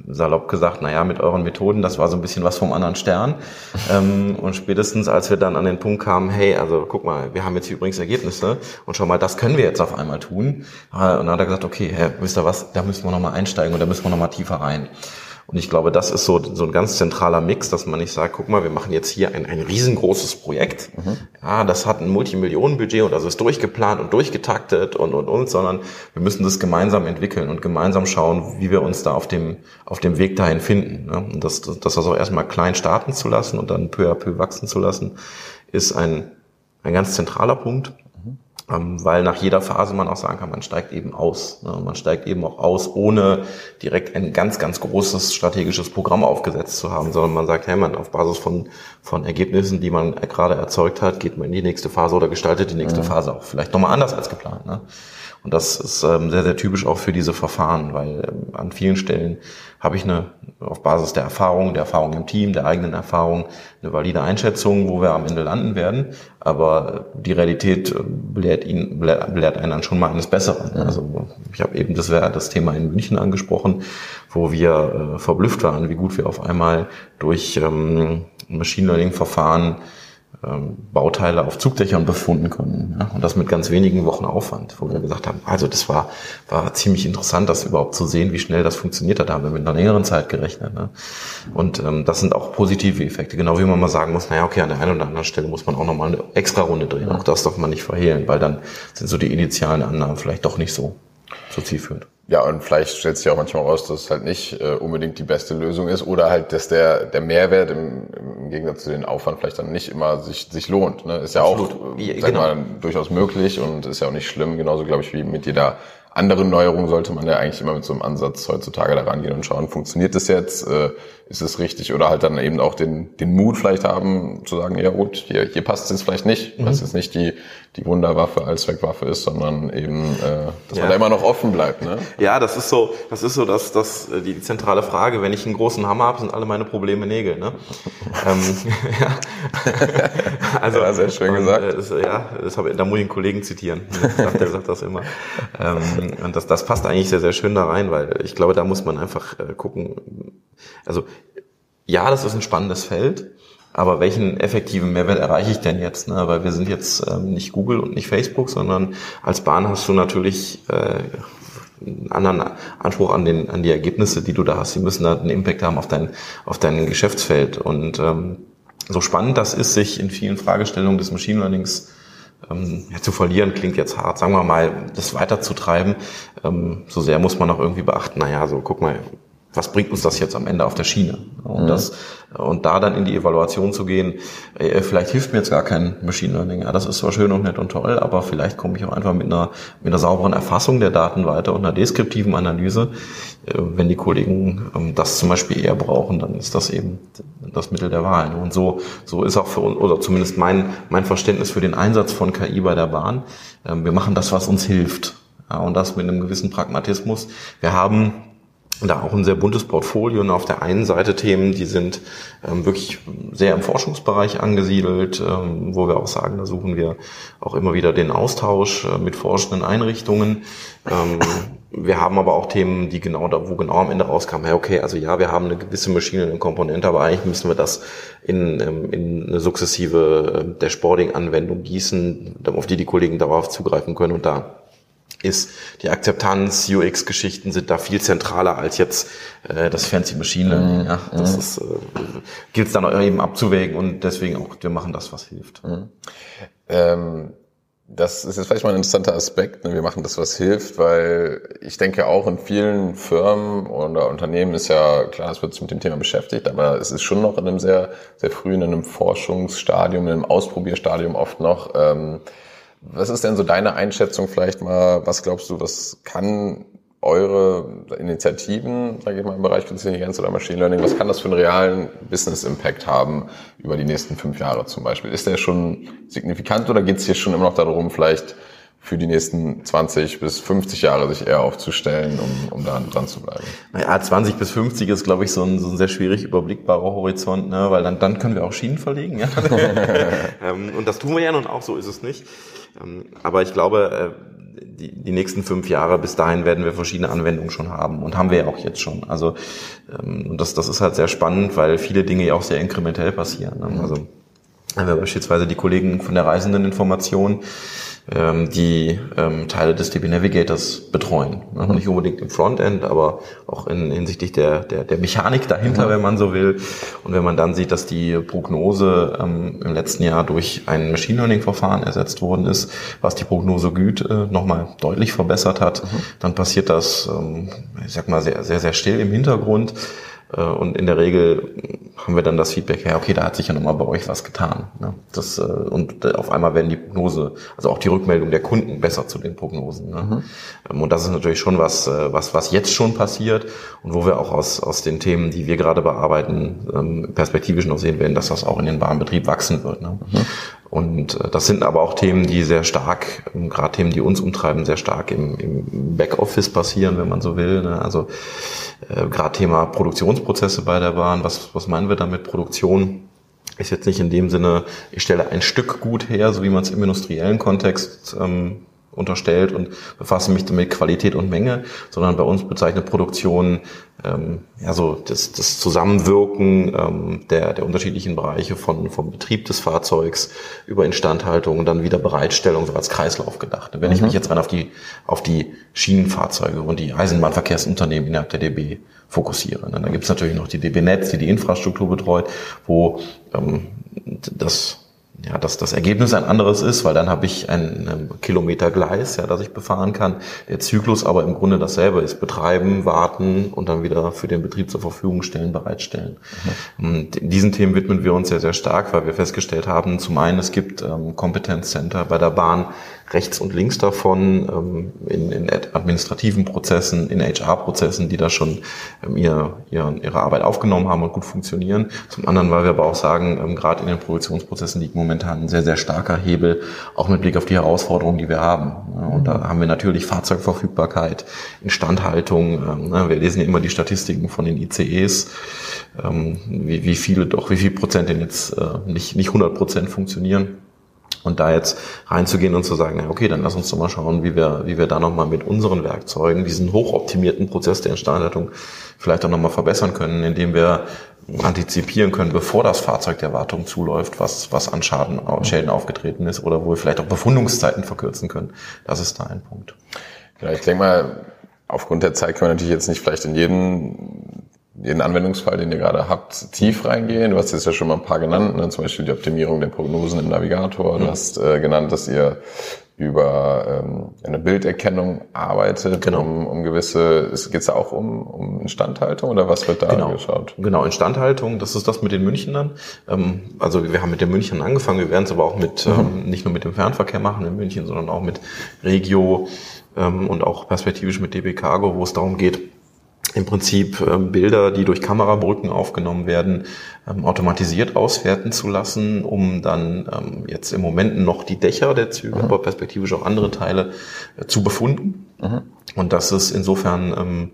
salopp gesagt, naja, mit euren Methoden, das war so ein bisschen was vom anderen Stern. ähm, und spätestens, als wir dann an den Punkt kamen, hey, also guck mal, wir haben jetzt hier übrigens Ergebnisse und schau mal, das können wir jetzt auf einmal tun. Und dann hat er gesagt, okay, Herr, wisst ihr was, da müssen wir nochmal einsteigen und da müssen wir nochmal tiefer rein. Und ich glaube, das ist so, so ein ganz zentraler Mix, dass man nicht sagt, guck mal, wir machen jetzt hier ein, ein riesengroßes Projekt. Mhm. Ja, das hat ein Multimillionenbudget und das ist durchgeplant und durchgetaktet und, und, und, sondern wir müssen das gemeinsam entwickeln und gemeinsam schauen, wie wir uns da auf dem, auf dem Weg dahin finden. Ne? Und das, das, das also erstmal klein starten zu lassen und dann peu à peu wachsen zu lassen, ist ein, ein ganz zentraler Punkt. Ähm, weil nach jeder Phase man auch sagen kann, man steigt eben aus. Ne? Man steigt eben auch aus, ohne direkt ein ganz, ganz großes strategisches Programm aufgesetzt zu haben, sondern man sagt, hey man, auf Basis von, von Ergebnissen, die man gerade erzeugt hat, geht man in die nächste Phase oder gestaltet die nächste mhm. Phase auch vielleicht nochmal anders als geplant. Ne? Und das ist ähm, sehr, sehr typisch auch für diese Verfahren, weil ähm, an vielen Stellen habe ich eine, auf Basis der Erfahrung, der Erfahrung im Team, der eigenen Erfahrung, eine valide Einschätzung, wo wir am Ende landen werden. Aber die Realität äh, belehrt ihn, belehrt, belehrt einen dann schon mal eines Besseren. Also ich habe eben das, das Thema in München angesprochen, wo wir äh, verblüfft waren, wie gut wir auf einmal durch ähm, Machine Learning Verfahren ähm, Bauteile auf Zugdächern befunden konnten. Ja? Und das mit ganz wenigen Wochen Aufwand, wo wir gesagt haben, also das war, war ziemlich interessant, das überhaupt zu sehen, wie schnell das funktioniert hat. Da haben wir mit einer längeren Zeit gerechnet. Ne? Und ähm, das sind auch positive Effekte. Genau wie man mal sagen muss, naja, okay, an der einen oder anderen Stelle muss man auch nochmal eine extra Runde drehen. Auch das darf man nicht verhehlen, weil dann sind so die initialen Annahmen vielleicht doch nicht so, so zielführend. Ja, und vielleicht stellt sich auch manchmal raus, dass es halt nicht äh, unbedingt die beste Lösung ist oder halt, dass der, der Mehrwert im, im Gegensatz zu den Aufwand vielleicht dann nicht immer sich, sich lohnt. Ne? Ist ja Absolut. auch, äh, sag genau. mal, durchaus möglich und ist ja auch nicht schlimm, genauso glaube ich wie mit jeder andere Neuerung sollte man ja eigentlich immer mit so einem Ansatz heutzutage daran gehen und schauen, funktioniert das jetzt, äh, ist es richtig oder halt dann eben auch den, den Mut vielleicht haben zu sagen, ja gut, hier, hier passt es jetzt vielleicht nicht, mhm. weil es jetzt nicht die, die Wunderwaffe als Zweckwaffe ist, sondern eben, äh, dass ja. man da immer noch offen bleibt. Ne? Ja, das ist so, das ist so das, das, die zentrale Frage. Wenn ich einen großen Hammer habe, sind alle meine Probleme Nägel. Ne? ähm, ja. also, ja, sehr schön gesagt. Und, äh, ja, das habe, da muss ich einen Kollegen zitieren. Der sagt, sagt das immer. Ähm, und das, das passt eigentlich sehr, sehr schön da rein, weil ich glaube, da muss man einfach äh, gucken. Also ja, das ist ein spannendes Feld, aber welchen effektiven Mehrwert erreiche ich denn jetzt? Ne? Weil wir sind jetzt ähm, nicht Google und nicht Facebook, sondern als Bahn hast du natürlich äh, einen anderen Anspruch an, den, an die Ergebnisse, die du da hast. Die müssen da einen Impact haben auf dein, auf dein Geschäftsfeld. Und ähm, so spannend das ist, sich in vielen Fragestellungen des Machine Learnings ähm, ja, zu verlieren klingt jetzt hart, sagen wir mal, das weiterzutreiben, ähm, so sehr muss man auch irgendwie beachten, naja, so guck mal, was bringt uns das jetzt am Ende auf der Schiene? Und, mhm. das, und da dann in die Evaluation zu gehen, äh, vielleicht hilft mir jetzt gar kein Machine Learning. Ja, das ist zwar schön und nett und toll, aber vielleicht komme ich auch einfach mit einer, mit einer sauberen Erfassung der Daten weiter und einer deskriptiven Analyse. Äh, wenn die Kollegen ähm, das zum Beispiel eher brauchen, dann ist das eben das Mittel der Wahl. Und so, so ist auch für uns, oder zumindest mein, mein Verständnis für den Einsatz von KI bei der Bahn. Ähm, wir machen das, was uns hilft. Ja, und das mit einem gewissen Pragmatismus. Wir haben da auch ein sehr buntes Portfolio und auf der einen Seite Themen, die sind ähm, wirklich sehr im Forschungsbereich angesiedelt, ähm, wo wir auch sagen, da suchen wir auch immer wieder den Austausch äh, mit forschenden Einrichtungen. Ähm, wir haben aber auch Themen, die genau da, wo genau am Ende rauskam, hey, okay, also ja, wir haben eine gewisse Maschine, eine Komponente, aber eigentlich müssen wir das in, ähm, in eine sukzessive äh, Dashboarding-Anwendung gießen, auf die die Kollegen darauf zugreifen können und da ist die Akzeptanz, UX-Geschichten sind da viel zentraler als jetzt äh, das fancy Machine Learning. Mhm. Ja, das mhm. ist, äh, gilt es dann auch eben abzuwägen und deswegen auch, wir machen das, was hilft. Mhm. Ähm, das ist jetzt vielleicht mal ein interessanter Aspekt. Ne? Wir machen das, was hilft, weil ich denke auch in vielen Firmen oder Unternehmen ist ja klar, es wird sich mit dem Thema beschäftigt, aber es ist schon noch in einem sehr, sehr frühen, in einem Forschungsstadium, in einem Ausprobierstadium oft noch. Ähm, was ist denn so deine Einschätzung vielleicht mal? Was glaubst du, was kann eure Initiativen, sage ich mal, im Bereich Künstliche Intelligenz oder Machine Learning, was kann das für einen realen Business Impact haben über die nächsten fünf Jahre zum Beispiel? Ist der schon signifikant oder geht es hier schon immer noch darum, vielleicht für die nächsten 20 bis 50 Jahre sich eher aufzustellen, um, um da dran zu bleiben? Naja, 20 bis 50 ist, glaube ich, so ein, so ein sehr schwierig überblickbarer Horizont, ne? weil dann, dann können wir auch Schienen verlegen. Ja? Ähm, und das tun wir ja nun auch, so ist es nicht. Ähm, aber ich glaube, äh, die, die nächsten fünf Jahre, bis dahin werden wir verschiedene Anwendungen schon haben und haben wir ja auch jetzt schon. Also ähm, und das, das ist halt sehr spannend, weil viele Dinge ja auch sehr inkrementell passieren. Ne? Also wenn wir beispielsweise die Kollegen von der Reisendeninformation ähm, die ähm, Teile des DB Navigators betreuen. Ne? Nicht unbedingt im Frontend, aber auch in, hinsichtlich der, der, der Mechanik dahinter, mhm. wenn man so will. Und wenn man dann sieht, dass die Prognose ähm, im letzten Jahr durch ein Machine Learning-Verfahren ersetzt worden ist, was die Prognose Güte äh, nochmal deutlich verbessert hat, mhm. dann passiert das, ähm, ich sag mal, sehr, sehr, sehr still im Hintergrund. Äh, und in der Regel haben wir dann das Feedback, ja, okay, da hat sich ja nochmal bei euch was getan. Ne? Das, äh, und auf einmal werden die Prognose, also auch die Rückmeldung der Kunden besser zu den Prognosen. Ne? Mhm. Ähm, und das ist natürlich schon was, äh, was, was jetzt schon passiert und wo wir auch aus, aus den Themen, die wir gerade bearbeiten, ähm, perspektivisch noch sehen werden, dass das auch in den Warenbetrieb wachsen wird. Ne? Und das sind aber auch Themen, die sehr stark, ähm, gerade Themen, die uns umtreiben, sehr stark im, im Backoffice passieren, wenn man so will. Ne? Also äh, gerade Thema Produktionsprozesse bei der Bahn. Was, was meinen wir damit? Produktion ist jetzt nicht in dem Sinne, ich stelle ein Stück gut her, so wie man es im industriellen Kontext ähm, unterstellt und befasse mich damit Qualität und Menge, sondern bei uns bezeichnet Produktion ähm, ja so das, das Zusammenwirken ähm, der, der unterschiedlichen Bereiche von vom Betrieb des Fahrzeugs über Instandhaltung und dann wieder Bereitstellung so als Kreislauf gedacht. Wenn mhm. ich mich jetzt rein auf die auf die Schienenfahrzeuge und die Eisenbahnverkehrsunternehmen innerhalb der DB fokussiere, ne? dann gibt es natürlich noch die DB Netz, die die Infrastruktur betreut, wo ähm, das ja, dass das Ergebnis ein anderes ist, weil dann habe ich ein, ein Kilometer Gleis, ja, das ich befahren kann. Der Zyklus aber im Grunde dasselbe ist. Betreiben, warten und dann wieder für den Betrieb zur Verfügung stellen, bereitstellen. Mhm. Diesen Themen widmen wir uns sehr, sehr stark, weil wir festgestellt haben, zum einen, es gibt ähm, Kompetenzcenter bei der Bahn, rechts und links davon ähm, in, in administrativen Prozessen, in HR-Prozessen, die da schon ähm, ihr, ihr, ihre Arbeit aufgenommen haben und gut funktionieren. Zum anderen, weil wir aber auch sagen, ähm, gerade in den Produktionsprozessen liegt momentan ein sehr, sehr starker Hebel, auch mit Blick auf die Herausforderungen, die wir haben. Und da haben wir natürlich Fahrzeugverfügbarkeit, Instandhaltung. Ne, wir lesen ja immer die Statistiken von den ICEs, wie, wie viele doch, wie viel Prozent denn jetzt äh, nicht, nicht 100 Prozent funktionieren. Und da jetzt reinzugehen und zu sagen, na okay, dann lass uns doch mal schauen, wie wir, wie wir da nochmal mit unseren Werkzeugen diesen hochoptimierten Prozess der Instandhaltung vielleicht auch nochmal verbessern können, indem wir antizipieren können, bevor das Fahrzeug der Wartung zuläuft, was, was an Schaden, Schäden aufgetreten ist oder wo wir vielleicht auch Befundungszeiten verkürzen können. Das ist da ein Punkt. Ja, ich denke mal, aufgrund der Zeit können wir natürlich jetzt nicht vielleicht in jeden jeden Anwendungsfall, den ihr gerade habt, tief reingehen. Du hast jetzt ja schon mal ein paar genannt, ne? zum Beispiel die Optimierung der Prognosen im Navigator. Du mhm. hast äh, genannt, dass ihr über ähm, eine Bilderkennung arbeitet, genau. um, um gewisse, geht es da auch um, um Instandhaltung oder was wird da genau. geschaut? Genau, Instandhaltung, das ist das mit den Münchnern. Ähm, also wir haben mit den Münchnern angefangen, wir werden es aber auch mit, mhm. ähm, nicht nur mit dem Fernverkehr machen in München, sondern auch mit Regio ähm, und auch perspektivisch mit DB Cargo, wo es darum geht, im Prinzip ähm, Bilder, die durch Kamerabrücken aufgenommen werden, ähm, automatisiert auswerten zu lassen, um dann ähm, jetzt im Moment noch die Dächer der Züge, mhm. aber perspektivisch auch andere Teile äh, zu befunden. Mhm. Und das ist insofern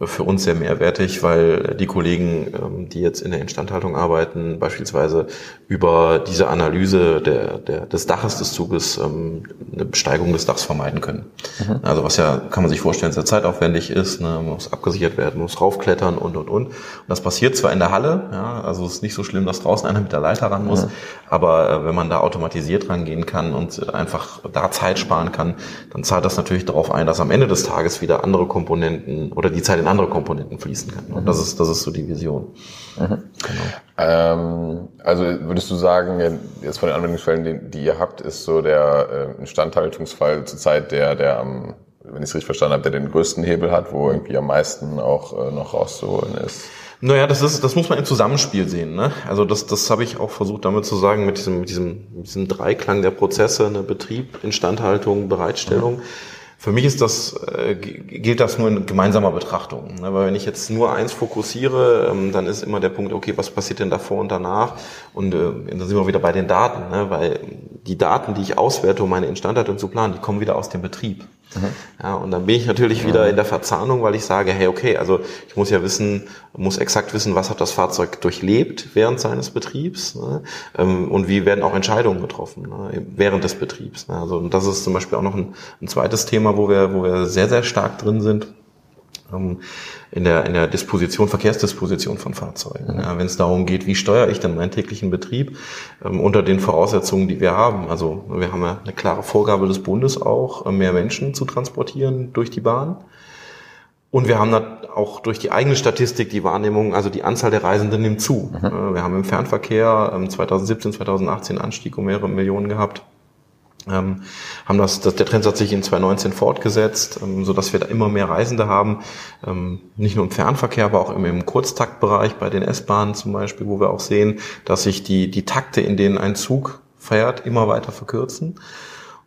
für uns sehr mehrwertig, weil die Kollegen, ähm, die jetzt in der Instandhaltung arbeiten, beispielsweise über diese Analyse der, der, des Daches des Zuges ähm, eine Besteigung des Dachs vermeiden können. Mhm. Also was ja, kann man sich vorstellen, sehr zeitaufwendig ist, ne? muss abgesichert werden, muss raufklettern und, und, und. Und das passiert zwar in der Halle, ja, also es ist nicht so schlimm, dass draußen einer mit der Leiter ran muss, mhm. aber äh, wenn man da automatisiert rangehen kann und einfach da Zeit sparen kann, dann zahlt das natürlich darauf ein, dass am Ende des Tages wieder andere Komponenten oder die Zeit in andere Komponenten fließen kann. Und das ist, das ist so die Vision. Mhm. Genau. Ähm, also würdest du sagen, jetzt von den Anwendungsfällen, die, die ihr habt, ist so der äh, Instandhaltungsfall zurzeit der, der am, wenn ich es richtig verstanden habe, der den größten Hebel hat, wo irgendwie am meisten auch äh, noch rauszuholen ist? Naja, das ist, das muss man im Zusammenspiel sehen. Ne? Also das, das habe ich auch versucht damit zu sagen, mit diesem, mit diesem, mit diesem Dreiklang der Prozesse, ne, Betrieb, Instandhaltung, Bereitstellung. Mhm für mich ist das, äh, gilt das nur in gemeinsamer Betrachtung. Ne? Weil wenn ich jetzt nur eins fokussiere, ähm, dann ist immer der Punkt, okay, was passiert denn davor und danach? Und äh, dann sind wir wieder bei den Daten, ne? weil die Daten, die ich auswerte, um meine Instandhaltung zu planen, die kommen wieder aus dem Betrieb. Mhm. Ja, und dann bin ich natürlich wieder in der Verzahnung, weil ich sage, hey, okay, also ich muss ja wissen, muss exakt wissen, was hat das Fahrzeug durchlebt während seines Betriebs ne? Ähm, und wie werden auch Entscheidungen getroffen ne? während des Betriebs. Ne? Also und das ist zum Beispiel auch noch ein, ein zweites Thema, wo wir, wo wir sehr, sehr stark drin sind in der, in der Disposition, Verkehrsdisposition von Fahrzeugen. Ja, Wenn es darum geht, wie steuere ich denn meinen täglichen Betrieb ähm, unter den Voraussetzungen, die wir haben. Also wir haben ja eine klare Vorgabe des Bundes auch, äh, mehr Menschen zu transportieren durch die Bahn. Und wir haben auch durch die eigene Statistik die Wahrnehmung, also die Anzahl der Reisenden nimmt zu. Mhm. Äh, wir haben im Fernverkehr 2017, ähm, 2018 Anstieg um mehrere Millionen gehabt ähm, haben das, das, der Trend hat sich in 2019 fortgesetzt, ähm, so dass wir da immer mehr Reisende haben, ähm, nicht nur im Fernverkehr, aber auch im, im Kurztaktbereich bei den S-Bahnen zum Beispiel, wo wir auch sehen, dass sich die, die Takte, in denen ein Zug fährt, immer weiter verkürzen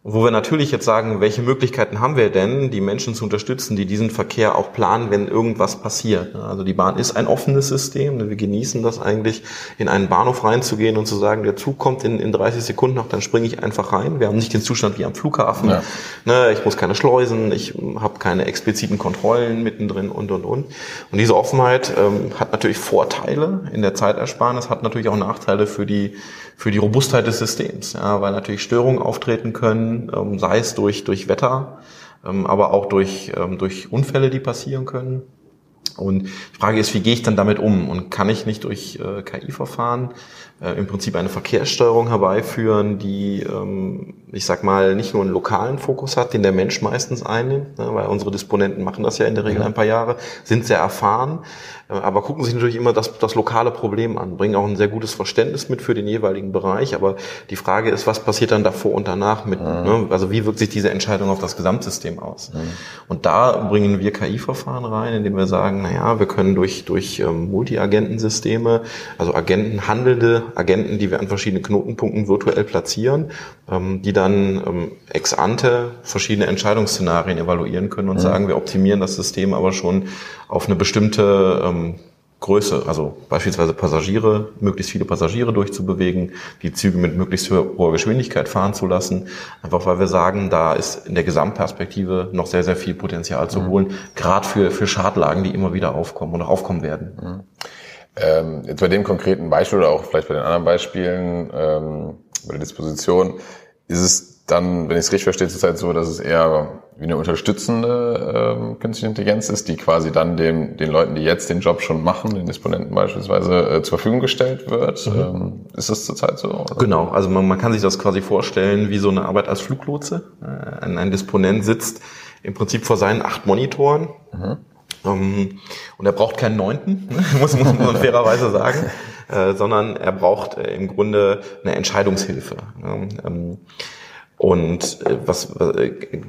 wo wir natürlich jetzt sagen, welche Möglichkeiten haben wir denn, die Menschen zu unterstützen, die diesen Verkehr auch planen, wenn irgendwas passiert. Also die Bahn ist ein offenes System. Wir genießen das eigentlich, in einen Bahnhof reinzugehen und zu sagen, der Zug kommt in, in 30 Sekunden noch, dann springe ich einfach rein. Wir haben nicht den Zustand wie am Flughafen. Ja. Ne, ich muss keine Schleusen, ich habe keine expliziten Kontrollen mittendrin und, und, und. Und diese Offenheit ähm, hat natürlich Vorteile in der Zeitersparnis, hat natürlich auch Nachteile für die für die Robustheit des Systems, ja, weil natürlich Störungen auftreten können, ähm, sei es durch, durch Wetter, ähm, aber auch durch, ähm, durch Unfälle, die passieren können. Und die Frage ist, wie gehe ich dann damit um? Und kann ich nicht durch äh, KI-Verfahren äh, im Prinzip eine Verkehrssteuerung herbeiführen, die, ähm, ich sag mal, nicht nur einen lokalen Fokus hat, den der Mensch meistens einnimmt, ne, weil unsere Disponenten machen das ja in der Regel ein paar Jahre, sind sehr erfahren, äh, aber gucken sich natürlich immer das, das lokale Problem an, bringen auch ein sehr gutes Verständnis mit für den jeweiligen Bereich. Aber die Frage ist, was passiert dann davor und danach mit? Mhm. Ne? Also wie wirkt sich diese Entscheidung auf das Gesamtsystem aus? Mhm. Und da bringen wir KI-Verfahren rein, indem wir sagen, na ja, wir können durch, durch ähm, Multi-Agentensysteme, also Agenten, handelnde Agenten, die wir an verschiedenen Knotenpunkten virtuell platzieren, ähm, die dann ähm, ex ante verschiedene Entscheidungsszenarien evaluieren können und mhm. sagen, wir optimieren das System aber schon auf eine bestimmte ähm, Größe, also beispielsweise Passagiere, möglichst viele Passagiere durchzubewegen, die Züge mit möglichst hoher Geschwindigkeit fahren zu lassen, einfach weil wir sagen, da ist in der Gesamtperspektive noch sehr, sehr viel Potenzial zu mhm. holen, gerade für, für Schadlagen, die immer wieder aufkommen oder aufkommen werden. Mhm. Ähm, jetzt bei dem konkreten Beispiel oder auch vielleicht bei den anderen Beispielen, ähm, bei der Disposition, ist es dann, wenn ich es richtig verstehe, zurzeit so, dass es eher wie eine unterstützende ähm, künstliche Intelligenz ist, die quasi dann den, den Leuten, die jetzt den Job schon machen, den Disponenten beispielsweise, äh, zur Verfügung gestellt wird. Mhm. Ähm, ist das zurzeit so? Oder? Genau, also man, man kann sich das quasi vorstellen wie so eine Arbeit als Fluglotse. Äh, ein, ein Disponent sitzt im Prinzip vor seinen acht Monitoren. Mhm. Ähm, und er braucht keinen neunten, muss, muss man fairerweise sagen, äh, sondern er braucht äh, im Grunde eine Entscheidungshilfe. Ähm, und äh, was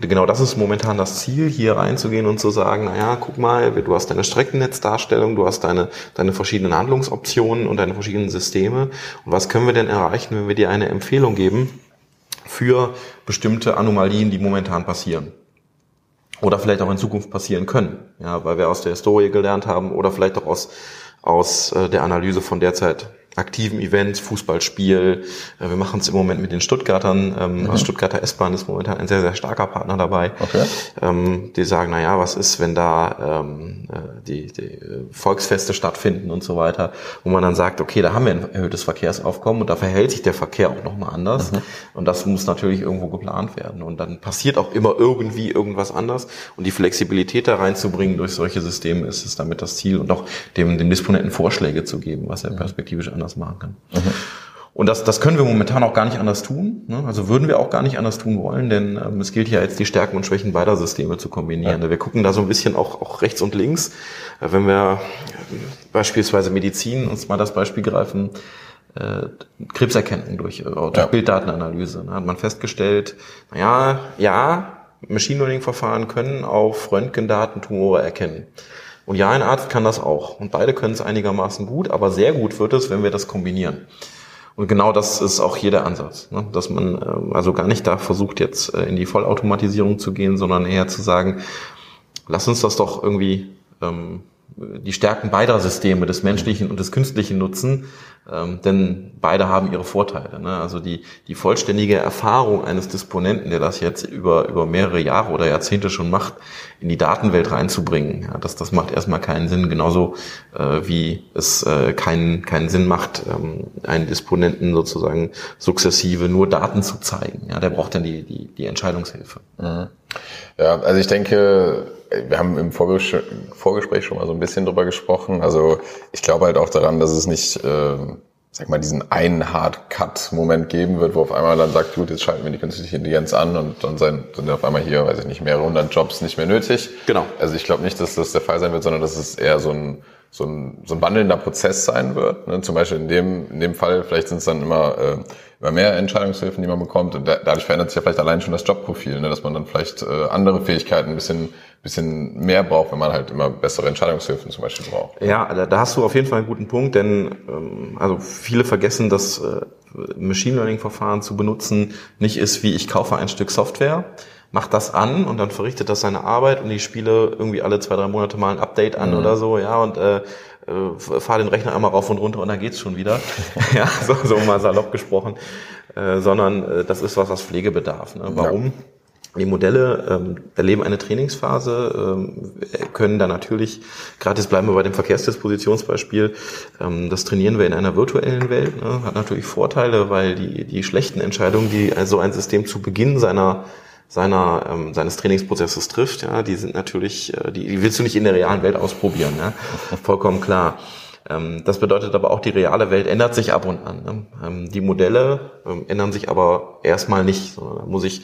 genau das ist momentan das Ziel, hier reinzugehen und zu sagen, naja, guck mal, du hast deine Streckennetzdarstellung, du hast deine, deine verschiedenen Handlungsoptionen und deine verschiedenen Systeme. Und was können wir denn erreichen, wenn wir dir eine Empfehlung geben für bestimmte Anomalien, die momentan passieren? Oder vielleicht auch in Zukunft passieren können, ja, weil wir aus der Historie gelernt haben oder vielleicht auch aus, aus äh, der Analyse von derzeit aktiven Events, Fußballspiel. Äh, wir machen es im Moment mit den Stuttgartern. Ähm, mhm. Also Stuttgarter S-Bahn ist momentan ein sehr, sehr starker Partner dabei. Okay. Ähm, die sagen, na ja, was ist, wenn da ähm, äh, die, die Volksfeste stattfinden und so weiter, wo man dann sagt, okay, da haben wir ein erhöhtes Verkehrsaufkommen und da verhält sich der Verkehr auch nochmal anders. Mhm. Und das muss natürlich irgendwo geplant werden. Und dann passiert auch immer irgendwie irgendwas anders. Und die Flexibilität da reinzubringen durch solche Systeme ist es damit das Ziel und auch dem, dem Disponenten Vorschläge zu geben, was er perspektivisch anders machen kann. Mhm. Und das, das können wir momentan auch gar nicht anders tun. Ne? Also würden wir auch gar nicht anders tun wollen, denn ähm, es gilt ja jetzt die Stärken und Schwächen beider Systeme zu kombinieren. Ja. Wir gucken da so ein bisschen auch, auch rechts und links. Äh, wenn wir äh, beispielsweise Medizin uns mal das Beispiel greifen, äh, Krebserkennung durch, äh, durch ja. Bilddatenanalyse, ne? hat man festgestellt, naja, ja, Machine Learning Verfahren können auf Röntgendaten Tumore erkennen. Und ja, ein Arzt kann das auch. Und beide können es einigermaßen gut, aber sehr gut wird es, wenn wir das kombinieren. Und genau das ist auch hier der Ansatz, ne? dass man ähm, also gar nicht da versucht, jetzt äh, in die Vollautomatisierung zu gehen, sondern eher zu sagen, lass uns das doch irgendwie ähm, die Stärken beider Systeme, des menschlichen und des künstlichen nutzen, ähm, denn beide haben ihre Vorteile. Ne? Also die, die vollständige Erfahrung eines Disponenten, der das jetzt über, über mehrere Jahre oder Jahrzehnte schon macht, in die Datenwelt reinzubringen, ja, das, das macht erstmal keinen Sinn, genauso äh, wie es äh, keinen, keinen Sinn macht, ähm, einen Disponenten sozusagen sukzessive nur Daten zu zeigen. Ja, der braucht dann die, die, die Entscheidungshilfe. Mhm. Ja, also ich denke, wir haben im Vorgespräch schon mal so ein bisschen drüber gesprochen. Also ich glaube halt auch daran, dass es nicht, äh, sag mal, diesen einen Hard-Cut-Moment geben wird, wo auf einmal dann sagt, gut, jetzt schalten wir die künstliche Intelligenz an und dann sind auf einmal hier, weiß ich nicht, mehrere hundert Jobs nicht mehr nötig. Genau. Also ich glaube nicht, dass das der Fall sein wird, sondern dass es eher so ein so ein, so ein wandelnder Prozess sein wird. Ne? Zum Beispiel in dem, in dem Fall, vielleicht sind es dann immer, äh, immer mehr Entscheidungshilfen, die man bekommt. Und da, dadurch verändert sich ja vielleicht allein schon das Jobprofil, ne? dass man dann vielleicht äh, andere Fähigkeiten ein bisschen bisschen mehr braucht, wenn man halt immer bessere Entscheidungshilfen zum Beispiel braucht. Ja, da, da hast du auf jeden Fall einen guten Punkt, denn ähm, also viele vergessen, dass äh, Machine Learning Verfahren zu benutzen nicht ist, wie ich kaufe ein Stück Software, macht das an und dann verrichtet das seine Arbeit und ich spiele irgendwie alle zwei, drei Monate mal ein Update an mhm. oder so, ja, und äh, äh, fahre den Rechner einmal rauf und runter und dann geht's schon wieder. ja, so, so mal salopp gesprochen. Äh, sondern äh, das ist was, was Pflege bedarf. Ne? Warum? Ja. Die Modelle ähm, erleben eine Trainingsphase, ähm, können da natürlich, gerade jetzt bleiben wir bei dem Verkehrsdispositionsbeispiel, ähm, das trainieren wir in einer virtuellen Welt, ne, hat natürlich Vorteile, weil die, die schlechten Entscheidungen, die also ein System zu Beginn seiner seiner ähm, seines Trainingsprozesses trifft, ja, die sind natürlich, äh, die, die willst du nicht in der realen Welt ausprobieren, ja, vollkommen klar. Ähm, das bedeutet aber auch, die reale Welt ändert sich ab und an. Ne? Ähm, die Modelle ähm, ändern sich aber erstmal nicht, sondern da muss ich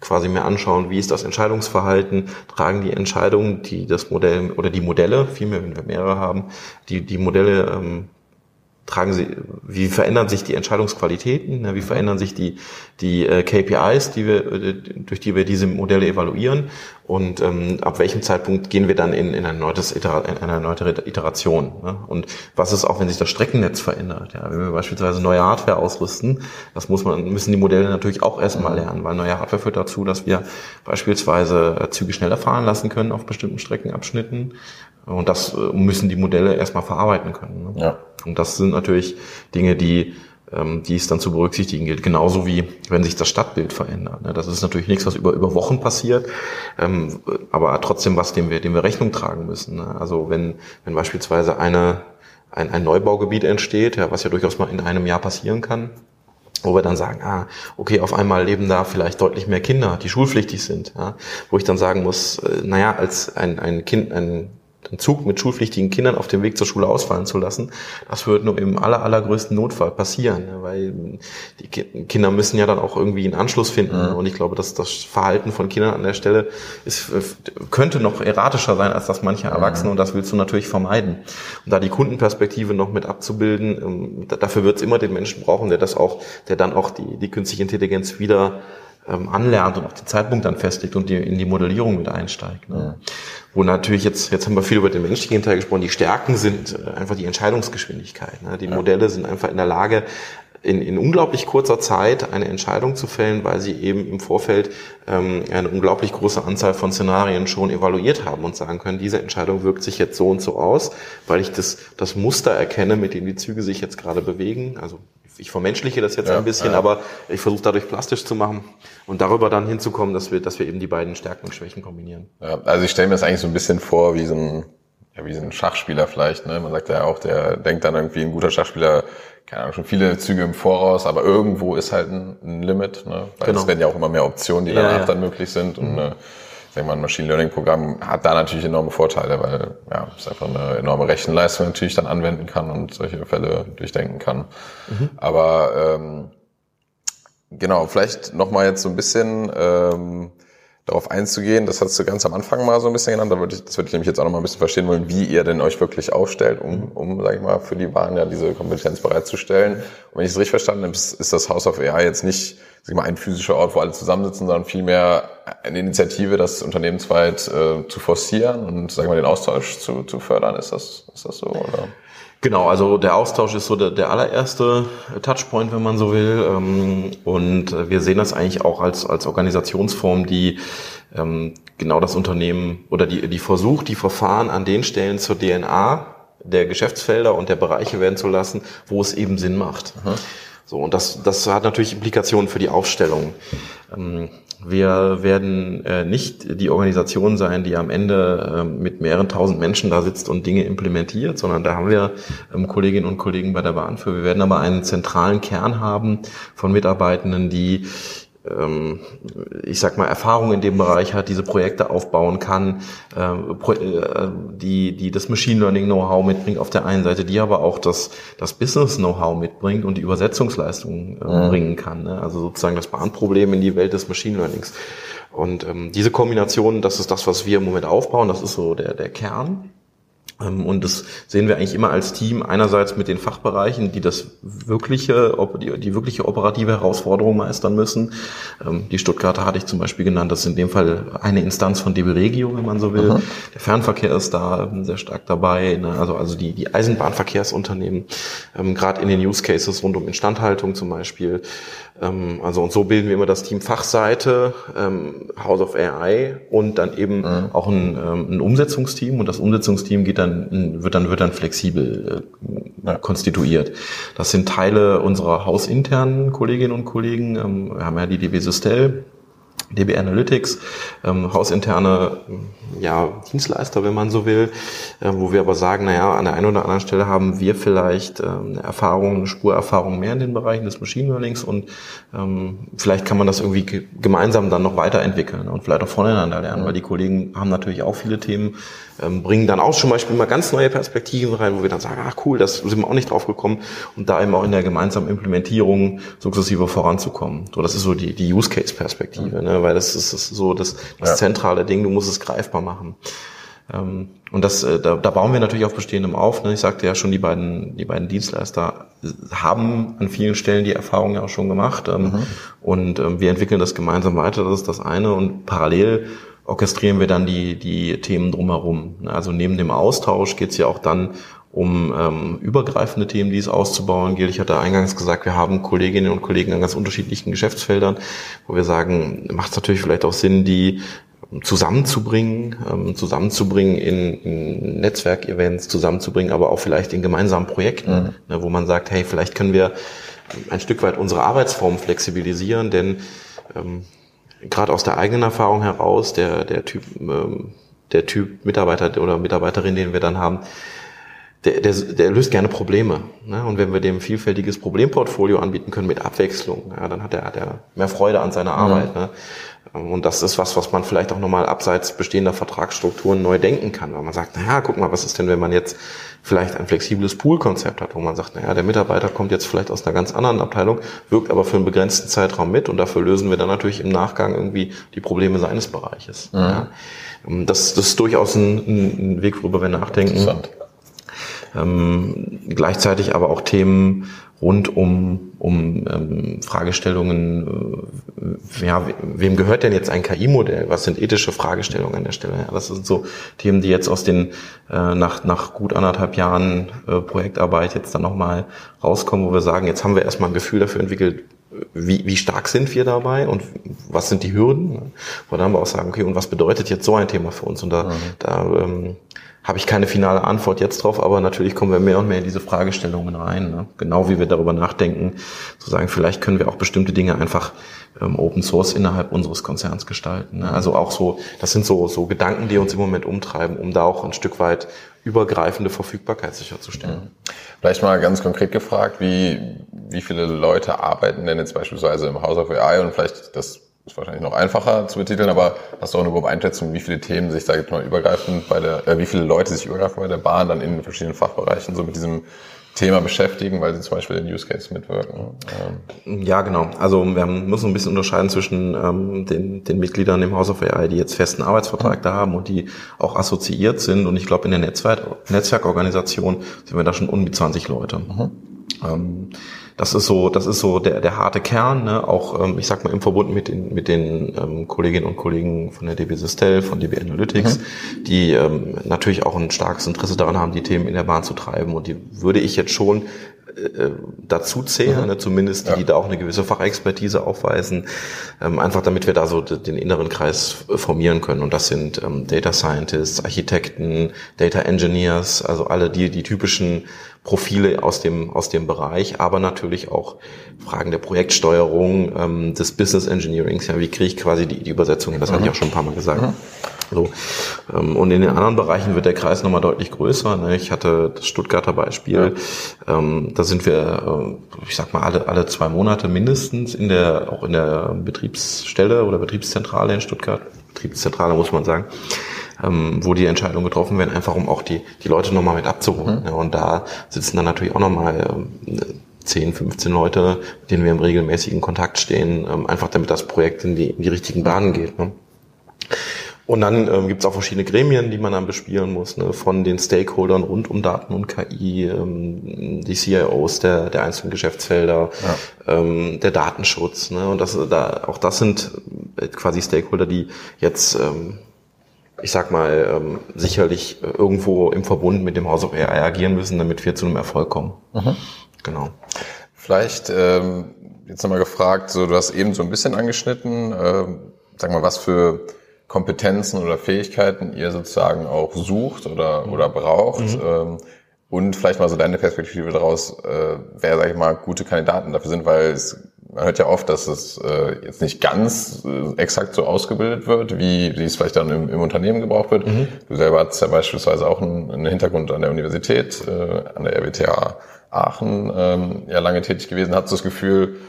quasi mir anschauen, wie ist das Entscheidungsverhalten, tragen die Entscheidungen, die das Modell oder die Modelle, vielmehr, wenn wir mehrere haben, die, die Modelle ähm, tragen sie, wie verändern sich die Entscheidungsqualitäten, ne, wie verändern sich die, die äh, KPIs, die wir, äh, durch die wir diese Modelle evaluieren und ähm, ab welchem Zeitpunkt gehen wir dann in, in, ein neutes in eine erneute Iteration. Ne? Und was ist auch, wenn sich das Streckennetz verändert? Ja, wenn wir beispielsweise neue Hardware ausrüsten, das muss man, müssen die Modelle natürlich auch erstmal lernen, weil neue Hardware führt dazu, dass wir beispielsweise äh, Züge schneller fahren lassen können auf bestimmten Streckenabschnitten. Und das äh, müssen die Modelle erstmal verarbeiten können. Ne? Ja. Und das sind natürlich Dinge, die ähm, die es dann zu berücksichtigen gilt. Genauso wie wenn sich das Stadtbild verändert. Ne? Das ist natürlich nichts, was über, über Wochen passiert, ähm, aber trotzdem was, dem wir, dem wir Rechnung tragen müssen. Ne? Also wenn, wenn beispielsweise eine, ein, ein Neubaugebiet entsteht, ja, was ja durchaus mal in einem Jahr passieren kann, wo wir dann sagen, ah, okay, auf einmal leben da vielleicht deutlich mehr Kinder, die schulpflichtig sind, ja, wo ich dann sagen muss, äh, naja, als ein, ein Kind, ein den Zug mit schulpflichtigen Kindern auf dem Weg zur Schule ausfallen zu lassen, das wird nur im aller, allergrößten Notfall passieren, weil die Kinder müssen ja dann auch irgendwie einen Anschluss finden. Mhm. Und ich glaube, dass das Verhalten von Kindern an der Stelle ist, könnte noch erratischer sein als das mancher Erwachsene und das willst du natürlich vermeiden. Und da die Kundenperspektive noch mit abzubilden, ähm, dafür wird es immer den Menschen brauchen, der das auch, der dann auch die, die künstliche Intelligenz wieder ähm, anlernt und auch den Zeitpunkt dann festlegt und die, in die Modellierung mit einsteigt. Ne? Ja. Wo natürlich jetzt, jetzt haben wir viel über den menschlichen Teil gesprochen, die Stärken sind äh, einfach die Entscheidungsgeschwindigkeit. Ne? Die ja. Modelle sind einfach in der Lage, in, in unglaublich kurzer Zeit eine Entscheidung zu fällen, weil sie eben im Vorfeld ähm, eine unglaublich große Anzahl von Szenarien schon evaluiert haben und sagen können, diese Entscheidung wirkt sich jetzt so und so aus, weil ich das, das Muster erkenne, mit dem die Züge sich jetzt gerade bewegen. Also ich vermenschliche das jetzt ja, ein bisschen, ja. aber ich versuche dadurch plastisch zu machen und darüber dann hinzukommen, dass wir, dass wir eben die beiden Stärken und Schwächen kombinieren. Ja, also ich stelle mir das eigentlich so ein bisschen vor wie so ein, ja, wie so ein Schachspieler vielleicht. Ne? Man sagt ja auch, der denkt dann irgendwie, ein guter Schachspieler, keine Ahnung, schon viele Züge im Voraus, aber irgendwo ist halt ein, ein Limit. Ne? Weil genau. es werden ja auch immer mehr Optionen, die danach dann möglich sind. Und mhm. äh, sag mal, ein Machine Learning Programm hat da natürlich enorme Vorteile, weil ja, es einfach eine enorme Rechenleistung natürlich dann anwenden kann und solche Fälle durchdenken kann. Mhm. Aber ähm, genau, vielleicht nochmal jetzt so ein bisschen ähm, darauf einzugehen. Das hast du ganz am Anfang mal so ein bisschen genannt. Da würde ich, das würde ich nämlich jetzt auch noch mal ein bisschen verstehen wollen, wie ihr denn euch wirklich aufstellt, um, um sag ich mal, für die Bahn ja diese Kompetenz bereitzustellen. Und wenn ich es richtig verstanden habe, ist, das House of AI jetzt nicht sag ich mal, ein physischer Ort, wo alle zusammensitzen, sondern vielmehr eine Initiative, das unternehmensweit äh, zu forcieren und sag ich mal, den Austausch zu, zu fördern. Ist das, ist das so? Oder? Genau, also der Austausch ist so der, der allererste Touchpoint, wenn man so will. Ähm, und wir sehen das eigentlich auch als, als Organisationsform, die ähm, genau das Unternehmen oder die, die versucht, die Verfahren an den Stellen zur DNA der Geschäftsfelder und der Bereiche werden zu lassen, wo es eben Sinn macht. Mhm. So, und das, das hat natürlich Implikationen für die Aufstellung. Wir werden äh, nicht die Organisation sein, die am Ende äh, mit mehreren tausend Menschen da sitzt und Dinge implementiert, sondern da haben wir ähm, Kolleginnen und Kollegen bei der Bahn für. Wir werden aber einen zentralen Kern haben von Mitarbeitenden, die ich sag mal, Erfahrung in dem Bereich hat, diese Projekte aufbauen kann, ähm, äh, die, die das Machine Learning Know-how mitbringt auf der einen Seite, die aber auch das, das Business Know-how mitbringt und die Übersetzungsleistung äh, mhm. bringen kann. Ne? Also sozusagen das Bahnproblem in die Welt des Machine Learnings. Und ähm, diese Kombination, das ist das, was wir im Moment aufbauen, das ist so der, der Kern. Ähm, und das sehen wir eigentlich immer als Team einerseits mit den Fachbereichen, die das wirkliche, die, wirkliche operative Herausforderung meistern müssen. Ähm, die Stuttgarter hatte ich zum Beispiel genannt. Das ist in dem Fall eine Instanz von DB Regio, wenn man so will. Aha. Der Fernverkehr ist da sehr stark dabei. Ne? Also, also die, die Eisenbahnverkehrsunternehmen, ähm, gerade in den Use Cases rund um Instandhaltung zum Beispiel. Ähm, also und so bilden wir immer das Team Fachseite, ähm, House of AI und dann eben mhm. auch ein, ähm, ein, Umsetzungsteam und das Umsetzungsteam geht dann, wird dann, wird dann flexibel äh, konstituiert. Das sind Teile unserer hausinternen Kolleginnen und Kollegen. Ähm, wir haben ja die DB Systel, DB Analytics, ähm, hausinterne ja, Dienstleister, wenn man so will, äh, wo wir aber sagen, naja, an der einen oder anderen Stelle haben wir vielleicht äh, eine Erfahrung, eine Spurerfahrung mehr in den Bereichen des Machine Learnings und ähm, vielleicht kann man das irgendwie gemeinsam dann noch weiterentwickeln und vielleicht auch voneinander lernen, weil die Kollegen haben natürlich auch viele Themen, ähm, bringen dann auch zum Beispiel mal ganz neue Perspektiven rein, wo wir dann sagen, ach cool, das sind wir auch nicht drauf gekommen und da eben auch in der gemeinsamen Implementierung sukzessive voranzukommen. So, das ist so die, die Use Case Perspektive, ne? weil das ist, das ist so das, das ja. zentrale Ding, du musst es greifbar machen. Ähm, und das, äh, da, da bauen wir natürlich auf Bestehendem auf. Ne? Ich sagte ja schon, die beiden, die beiden Dienstleister haben an vielen Stellen die Erfahrung ja auch schon gemacht. Ähm, mhm. Und ähm, wir entwickeln das gemeinsam weiter, das ist das eine. Und parallel orchestrieren wir dann die, die Themen drumherum. Also neben dem Austausch geht es ja auch dann um ähm, übergreifende Themen, die es auszubauen gilt. Ich hatte eingangs gesagt, wir haben Kolleginnen und Kollegen an ganz unterschiedlichen Geschäftsfeldern, wo wir sagen, macht es natürlich vielleicht auch Sinn, die zusammenzubringen, ähm, zusammenzubringen in, in Netzwerkevents, zusammenzubringen, aber auch vielleicht in gemeinsamen Projekten, mhm. ne, wo man sagt, hey, vielleicht können wir ein Stück weit unsere Arbeitsform flexibilisieren, denn ähm, gerade aus der eigenen Erfahrung heraus, der, der Typ, ähm, der Typ Mitarbeiter oder Mitarbeiterin, den wir dann haben, der, der, der löst gerne Probleme. Ne? Und wenn wir dem vielfältiges Problemportfolio anbieten können mit Abwechslung, ja, dann hat er, hat er mehr Freude an seiner Arbeit. Mhm. Ne? Und das ist was, was man vielleicht auch nochmal abseits bestehender Vertragsstrukturen neu denken kann, weil man sagt, naja, guck mal, was ist denn, wenn man jetzt vielleicht ein flexibles Pool-Konzept hat, wo man sagt, naja, der Mitarbeiter kommt jetzt vielleicht aus einer ganz anderen Abteilung, wirkt aber für einen begrenzten Zeitraum mit und dafür lösen wir dann natürlich im Nachgang irgendwie die Probleme seines Bereiches. Mhm. Ja. Das, das ist durchaus ein, ein Weg, worüber wir nachdenken. Ähm, gleichzeitig aber auch Themen rund um, um ähm, Fragestellungen, äh, ja, wem gehört denn jetzt ein KI-Modell? Was sind ethische Fragestellungen an der Stelle? Ja, das sind so Themen, die jetzt aus den äh, nach, nach gut anderthalb Jahren äh, Projektarbeit jetzt dann nochmal rauskommen, wo wir sagen, jetzt haben wir erstmal ein Gefühl dafür entwickelt, wie, wie stark sind wir dabei und was sind die Hürden? Wo dann wir auch sagen, okay, und was bedeutet jetzt so ein Thema für uns? Und da, mhm. da ähm, habe ich keine finale Antwort jetzt drauf, aber natürlich kommen wir mehr und mehr in diese Fragestellungen rein. Ne? Genau wie wir darüber nachdenken, zu sagen, vielleicht können wir auch bestimmte Dinge einfach ähm, Open Source innerhalb unseres Konzerns gestalten. Ne? Also auch so, das sind so, so Gedanken, die uns im Moment umtreiben, um da auch ein Stück weit übergreifende Verfügbarkeit sicherzustellen. Mhm. Vielleicht mal ganz konkret gefragt, wie, wie viele Leute arbeiten denn jetzt beispielsweise im House of AI und vielleicht das ist wahrscheinlich noch einfacher zu betiteln, aber hast du auch eine grobe Einschätzung, wie viele Themen sich da jetzt mal übergreifend bei der, äh, wie viele Leute sich übergreifend bei der Bahn dann in den verschiedenen Fachbereichen so mit diesem Thema beschäftigen, weil sie zum Beispiel den Use Case mitwirken. Ähm. Ja, genau. Also wir müssen ein bisschen unterscheiden zwischen ähm, den, den Mitgliedern im House of AI, die jetzt festen Arbeitsvertrag mhm. da haben und die auch assoziiert sind. Und ich glaube, in der Netzwerk Netzwerkorganisation sind wir da schon um die 20 Leute. Mhm. Ähm, das ist so, das ist so der, der harte Kern, ne? auch ähm, ich sag mal im Verbund mit den, mit den ähm, Kolleginnen und Kollegen von der DB Systel, von DB Analytics, mhm. die ähm, natürlich auch ein starkes Interesse daran haben, die Themen in der Bahn zu treiben. Und die würde ich jetzt schon äh, dazu zählen, mhm. ne, zumindest die, ja. die da auch eine gewisse Fachexpertise aufweisen, ähm, einfach damit wir da so den inneren Kreis formieren können. Und das sind ähm, Data Scientists, Architekten, Data Engineers, also alle die, die typischen Profile aus dem, aus dem Bereich, aber natürlich auch Fragen der Projektsteuerung, ähm, des Business Engineerings. Ja, wie kriege ich quasi die, die Übersetzung? Das mhm. hatte ich auch schon ein paar Mal gesagt. Mhm. So. Ähm, und in den anderen Bereichen wird der Kreis nochmal deutlich größer. Ne? Ich hatte das Stuttgarter Beispiel. Ja. Ähm, da sind wir, äh, ich sag mal, alle, alle zwei Monate mindestens in der, auch in der Betriebsstelle oder Betriebszentrale in Stuttgart. Betriebszentrale muss man sagen ähm, wo die Entscheidungen getroffen werden, einfach um auch die, die Leute nochmal mit abzuholen. Mhm. Ja, und da sitzen dann natürlich auch nochmal ähm, 10, 15 Leute, mit denen wir im regelmäßigen Kontakt stehen, ähm, einfach damit das Projekt in die, in die richtigen Bahnen geht. Ne? Und dann ähm, gibt es auch verschiedene Gremien, die man dann bespielen muss, ne? von den Stakeholdern rund um Daten und KI, ähm, die CIOs der, der einzelnen Geschäftsfelder, ja. ähm, der Datenschutz. Ne? Und das, da, auch das sind äh, quasi Stakeholder, die jetzt, ähm, ich sag mal, ähm, sicherlich irgendwo im Verbund mit dem House of AI agieren müssen, damit wir zu einem Erfolg kommen. Mhm. Genau. Vielleicht ähm, jetzt nochmal gefragt, so du hast eben so ein bisschen angeschnitten, äh, sag mal, was für Kompetenzen oder Fähigkeiten ihr sozusagen auch sucht oder, oder braucht. Mhm. Ähm, und vielleicht mal so deine Perspektive daraus, äh, wer, sag ich mal, gute Kandidaten dafür sind, weil es, man hört ja oft, dass es äh, jetzt nicht ganz äh, exakt so ausgebildet wird, wie, wie es vielleicht dann im, im Unternehmen gebraucht wird. Mhm. Du selber hast ja beispielsweise auch einen, einen Hintergrund an der Universität, äh, an der RWTH Aachen, ähm, ja lange tätig gewesen. Hast du das Gefühl,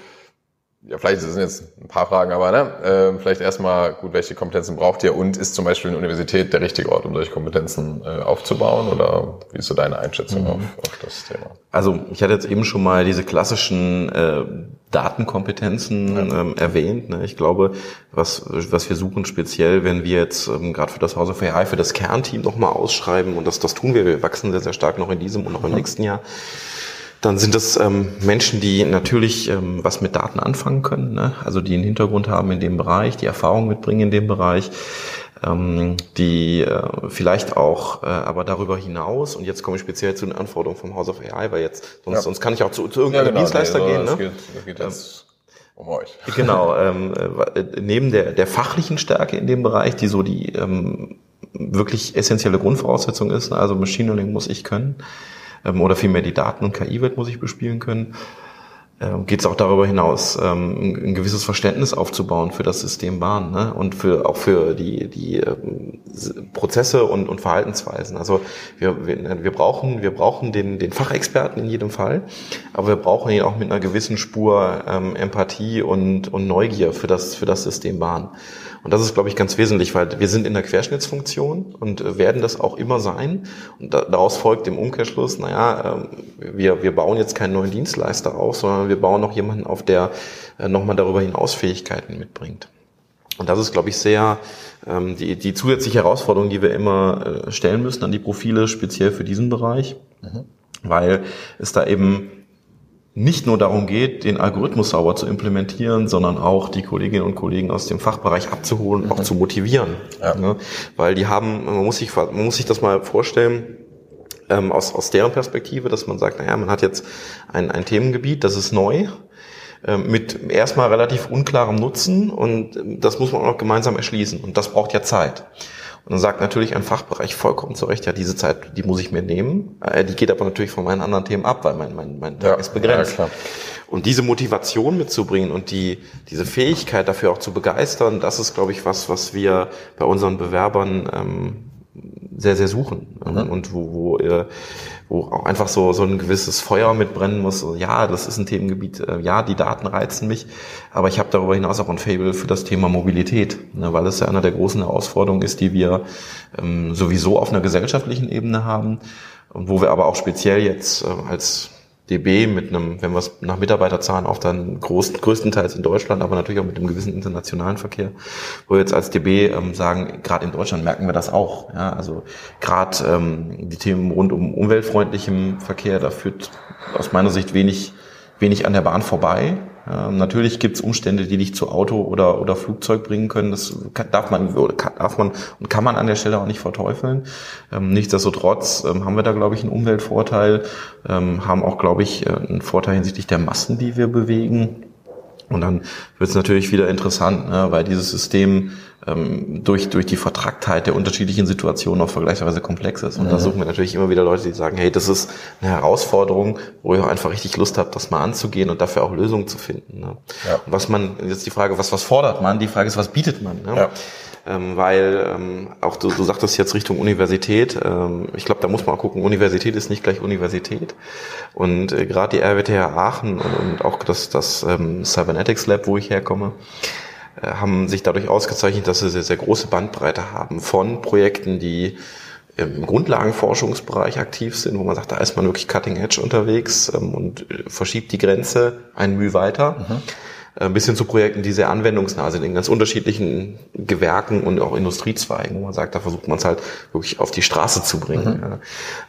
ja, vielleicht sind jetzt ein paar Fragen, aber ne, äh, vielleicht erstmal, gut, welche Kompetenzen braucht ihr und ist zum Beispiel eine Universität der richtige Ort, um solche Kompetenzen äh, aufzubauen oder wie ist so deine Einschätzung mhm. auf, auf das Thema? Also ich hatte jetzt eben schon mal diese klassischen äh, Datenkompetenzen ja. ähm, erwähnt. Ne? Ich glaube, was, was wir suchen speziell, wenn wir jetzt ähm, gerade für das House of AI, für das Kernteam nochmal ausschreiben und das, das tun wir, wir wachsen sehr, sehr stark noch in diesem und noch im mhm. nächsten Jahr dann sind das ähm, Menschen, die natürlich ähm, was mit Daten anfangen können, ne? also die einen Hintergrund haben in dem Bereich, die Erfahrung mitbringen in dem Bereich, ähm, die äh, vielleicht auch, äh, aber darüber hinaus, und jetzt komme ich speziell zu den Anforderungen vom House of AI, weil jetzt, sonst, ja. sonst kann ich auch zu, zu irgendeinem ja, genau, Dienstleister nee, gehen. Ne? Geht, das geht jetzt um euch. Genau, ähm, äh, neben der, der fachlichen Stärke in dem Bereich, die so die ähm, wirklich essentielle Grundvoraussetzung ist, ne? also Machine Learning muss ich können, ähm, oder vielmehr die Daten- und KI-Welt muss ich bespielen können, ähm, geht es auch darüber hinaus, ähm, ein, gewisses Verständnis aufzubauen für das System Bahn ne? und für auch für die, die ähm, Prozesse und, und Verhaltensweisen. Also wir, wir, wir brauchen, wir brauchen den, den Fachexperten in jedem Fall, aber wir brauchen ihn auch mit einer gewissen Spur ähm, Empathie und, und Neugier für das, für das System Bahn. Und das ist, glaube ich, ganz wesentlich, weil wir sind in der Querschnittsfunktion und äh, werden das auch immer sein. Und daraus folgt im Umkehrschluss, naja, ähm, wir, wir bauen jetzt keinen neuen Dienstleister auf, sondern wir bauen noch jemanden auf, der äh, nochmal darüber hinaus Fähigkeiten mitbringt. Und das ist, glaube ich, sehr ähm, die, die zusätzliche Herausforderung, die wir immer äh, stellen müssen an die Profile, speziell für diesen Bereich, mhm. weil es da eben nicht nur darum geht, den Algorithmus sauber zu implementieren, sondern auch die Kolleginnen und Kollegen aus dem Fachbereich abzuholen, mhm. auch zu motivieren. Ja. Ne? Weil die haben, man muss sich, man muss sich das mal vorstellen, ähm, aus, aus deren Perspektive, dass man sagt, naja, man hat jetzt ein, ein Themengebiet, das ist neu, ähm, mit erstmal relativ unklarem Nutzen und ähm, das muss man auch noch gemeinsam erschließen und das braucht ja Zeit. Und dann sagt natürlich ein Fachbereich vollkommen zu Recht, ja, diese Zeit, die muss ich mir nehmen. Äh, die geht aber natürlich von meinen anderen Themen ab, weil mein, mein, mein Tag ja, ist begrenzt. Ja, und diese Motivation mitzubringen und die, diese Fähigkeit dafür auch zu begeistern, das ist, glaube ich, was, was wir bei unseren Bewerbern ähm, sehr, sehr suchen. Mhm. Und wo, wo, äh, wo auch einfach so, so ein gewisses Feuer mitbrennen muss. Ja, das ist ein Themengebiet, äh, ja, die Daten reizen mich, aber ich habe darüber hinaus auch ein Fable für das Thema Mobilität, ne, weil es ja einer der großen Herausforderungen ist, die wir ähm, sowieso auf einer gesellschaftlichen Ebene haben und wo wir aber auch speziell jetzt äh, als DB mit einem, wenn wir es nach Mitarbeiterzahlen auf dann groß, größtenteils in Deutschland, aber natürlich auch mit einem gewissen internationalen Verkehr, wo wir jetzt als DB ähm, sagen, gerade in Deutschland merken wir das auch. Ja, also gerade ähm, die Themen rund um umweltfreundlichem Verkehr, da führt aus meiner Sicht wenig, wenig an der Bahn vorbei. Ähm, natürlich gibt es Umstände, die dich zu Auto oder, oder Flugzeug bringen können. Das darf man, darf man und kann man an der Stelle auch nicht verteufeln. Ähm, nichtsdestotrotz ähm, haben wir da, glaube ich, einen Umweltvorteil, ähm, haben auch, glaube ich, äh, einen Vorteil hinsichtlich der Massen, die wir bewegen. Und dann wird es natürlich wieder interessant, ne, weil dieses System ähm, durch, durch die Vertracktheit der unterschiedlichen Situationen auch vergleichsweise komplex ist. Und mhm. da suchen wir natürlich immer wieder Leute, die sagen, hey, das ist eine Herausforderung, wo ich auch einfach richtig Lust habe, das mal anzugehen und dafür auch Lösungen zu finden. Ne? Ja. Und was man, jetzt die Frage, was, was fordert man? Die Frage ist, was bietet man? Ne? Ja. Ähm, weil ähm, auch du, du sagtest jetzt Richtung Universität. Ähm, ich glaube, da muss man auch gucken. Universität ist nicht gleich Universität. Und äh, gerade die RWTH Aachen und, und auch das, das ähm, Cybernetics Lab, wo ich herkomme, haben sich dadurch ausgezeichnet, dass sie sehr, sehr große Bandbreite haben von Projekten, die im Grundlagenforschungsbereich aktiv sind, wo man sagt, da ist man wirklich cutting edge unterwegs ähm, und äh, verschiebt die Grenze ein Mühe weiter. Mhm äh, bis hin zu Projekten, die sehr anwendungsnah sind in ganz unterschiedlichen Gewerken und auch Industriezweigen, wo man sagt, da versucht man es halt wirklich auf die Straße zu bringen.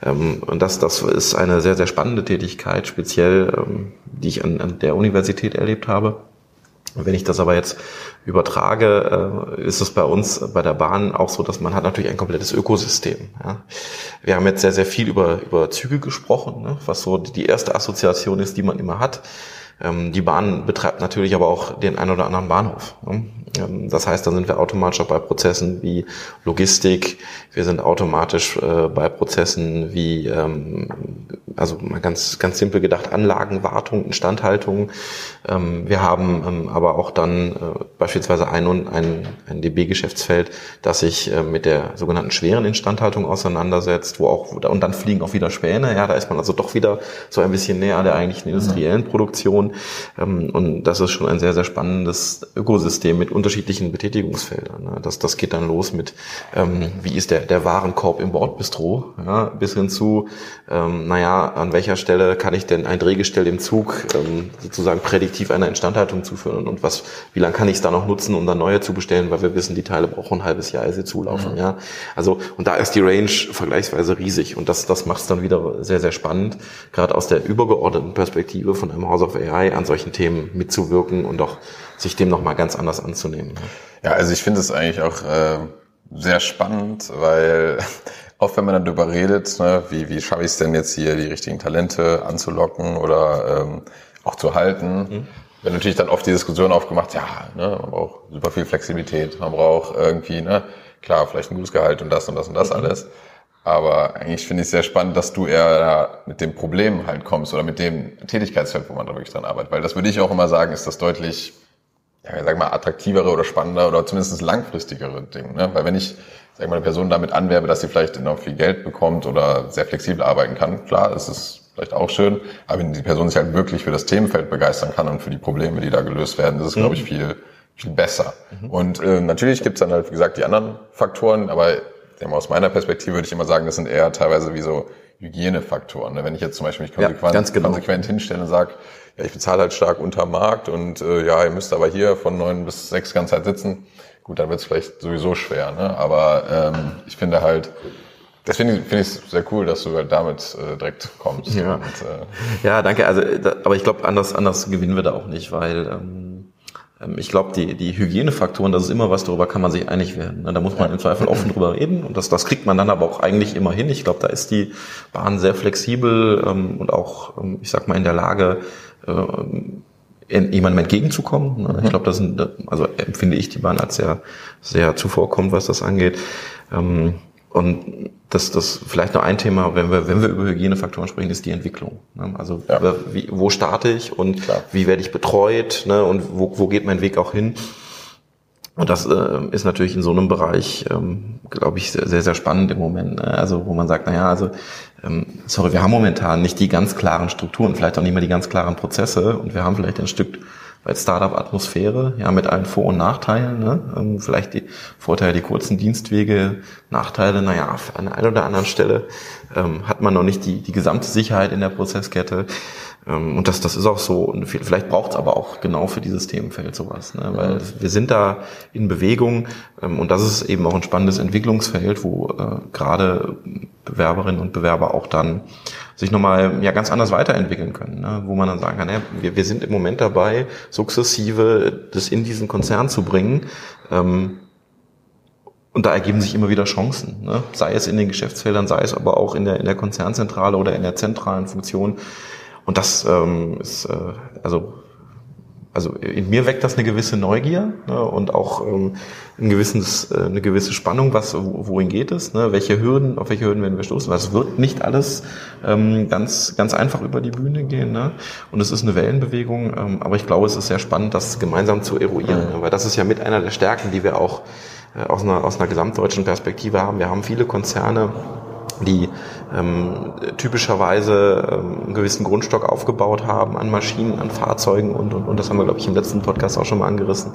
Mhm. Ähm, und das, das ist eine sehr, sehr spannende Tätigkeit, speziell, ähm, die ich an, an der Universität erlebt habe. Wenn ich das aber jetzt übertrage, äh, ist es bei uns bei der Bahn auch so, dass man hat natürlich ein komplettes Ökosystem. Wir haben jetzt sehr, sehr viel über, über Züge gesprochen, ne, was so die erste Assoziation ist, die man immer hat. Ähm, die Bahn betreibt natürlich aber auch den ein oder anderen Bahnhof. Ne? Ähm, das heißt, da sind wir automatisch auch bei Prozessen wie Logistik, wir sind automatisch äh, bei Prozessen wie, ähm, also mal ganz, ganz simpel gedacht, Anlagenwartung, Instandhaltung. Wir haben aber auch dann äh, beispielsweise ein, ein, ein DB-Geschäftsfeld, das sich äh, mit der sogenannten schweren Instandhaltung auseinandersetzt, wo auch, und dann fliegen auch wieder Späne, ja, da ist man also doch wieder so ein bisschen näher an der eigentlichen industriellen Produktion. Ähm, und das ist schon ein sehr, sehr spannendes Ökosystem mit unterschiedlichen Betätigungsfeldern. Ne? Das, das geht dann los mit, ähm, wie ist der, der Warenkorb im Bordbistro, ja, bis hin zu, ähm, naja, an welcher Stelle kann ich denn ein Drehgestell im Zug sozusagen prädiktiv einer Instandhaltung zuführen und was, wie lange kann ich es da noch nutzen, um dann neue zu bestellen, weil wir wissen, die Teile brauchen ein halbes Jahr, ehe sie zulaufen. Mhm. Ja, also und da ist die Range vergleichsweise riesig und das, das macht es dann wieder sehr, sehr spannend, gerade aus der übergeordneten Perspektive von einem House of AI an solchen Themen mitzuwirken und auch sich dem nochmal ganz anders anzunehmen. Ja, also ich finde es eigentlich auch äh, sehr spannend, weil oft wenn man dann darüber redet, ne, wie, wie schaffe ich es denn jetzt hier, die richtigen Talente anzulocken oder ähm, auch zu halten, mhm. wird natürlich dann oft die Diskussion aufgemacht, ja, ne, man braucht super viel Flexibilität, man braucht irgendwie, ne, klar, vielleicht ein gutes Gehalt und das und das und das mhm. alles. Aber eigentlich finde ich es sehr spannend, dass du eher mit dem Problem halt kommst oder mit dem Tätigkeitsfeld, wo man da wirklich dran arbeitet. Weil das würde ich auch immer sagen, ist das deutlich ja, sag mal, attraktivere oder spannender oder zumindest langfristigere Ding. Ne? Weil wenn ich, sag mal, eine Person damit anwerbe, dass sie vielleicht noch viel Geld bekommt oder sehr flexibel arbeiten kann, klar, ist es vielleicht auch schön. Aber wenn die Person sich halt wirklich für das Themenfeld begeistern kann und für die Probleme, die da gelöst werden, ist es, mhm. glaube ich, viel, viel besser. Mhm. Und äh, natürlich gibt's dann halt, wie gesagt, die anderen Faktoren, aber aus meiner Perspektive würde ich immer sagen, das sind eher teilweise wie so Hygienefaktoren. Ne? Wenn ich jetzt zum Beispiel mich konsequent, ja, genau. konsequent hinstelle und sage, ja, ich bezahle halt stark unter Markt und äh, ja, ihr müsst aber hier von neun bis sechs ganze Zeit sitzen. gut, dann wird es vielleicht sowieso schwer, ne? aber ähm, ich finde halt, Deswegen finde ich es sehr cool, dass du halt damit äh, direkt kommst. Ja, und, äh ja danke. Also, da, aber ich glaube, anders, anders gewinnen wir da auch nicht, weil ähm, ich glaube, die, die Hygienefaktoren, das ist immer was, darüber kann man sich einig werden. Ne? Da muss man im Zweifel offen drüber reden und das, das kriegt man dann aber auch eigentlich immer hin. Ich glaube, da ist die Bahn sehr flexibel ähm, und auch, ähm, ich sag mal, in der Lage, äh, jemandem entgegenzukommen. Ne? Ich glaube, das sind, also empfinde ich die Bahn als sehr, sehr zuvorkommend, was das angeht. Und das, das vielleicht noch ein Thema, wenn wir, wenn wir über Hygienefaktoren sprechen, ist die Entwicklung. Ne? Also ja. wie, wo starte ich und Klar. wie werde ich betreut ne? und wo, wo geht mein Weg auch hin? Und das äh, ist natürlich in so einem Bereich, ähm, glaube ich, sehr, sehr spannend im Moment. Ne? Also wo man sagt, naja, also ähm, sorry, wir haben momentan nicht die ganz klaren Strukturen, vielleicht auch nicht mehr die ganz klaren Prozesse und wir haben vielleicht ein Stück weil Startup-Atmosphäre, ja, mit allen Vor- und Nachteilen, ne? Ähm, vielleicht die Vorteile, die kurzen Dienstwege, Nachteile, naja, an einer oder anderen Stelle ähm, hat man noch nicht die, die gesamte Sicherheit in der Prozesskette. Ähm, und das, das ist auch so. Und vielleicht braucht es aber auch genau für dieses Themenfeld sowas, ne? weil wir sind da in Bewegung ähm, und das ist eben auch ein spannendes Entwicklungsfeld, wo äh, gerade Bewerberinnen und Bewerber auch dann sich nochmal ja ganz anders weiterentwickeln können, ne? wo man dann sagen kann, ja, wir, wir sind im Moment dabei, sukzessive das in diesen Konzern zu bringen. Ähm, und da ergeben sich immer wieder Chancen, ne? sei es in den Geschäftsfeldern, sei es aber auch in der, in der Konzernzentrale oder in der zentralen Funktion. Und das ähm, ist, äh, also also in mir weckt das eine gewisse Neugier ne, und auch ähm, ein gewisses, äh, eine gewisse Spannung, was wohin geht es, ne, welche Hürden, auf welche Hürden werden wir stoßen. Was wird nicht alles ähm, ganz ganz einfach über die Bühne gehen, ne? Und es ist eine Wellenbewegung, ähm, aber ich glaube, es ist sehr spannend, das gemeinsam zu eruieren, ne, weil das ist ja mit einer der Stärken, die wir auch äh, aus einer aus einer gesamtdeutschen Perspektive haben. Wir haben viele Konzerne die ähm, typischerweise ähm, einen gewissen Grundstock aufgebaut haben an Maschinen, an Fahrzeugen und, und, und das haben wir, glaube ich, im letzten Podcast auch schon mal angerissen.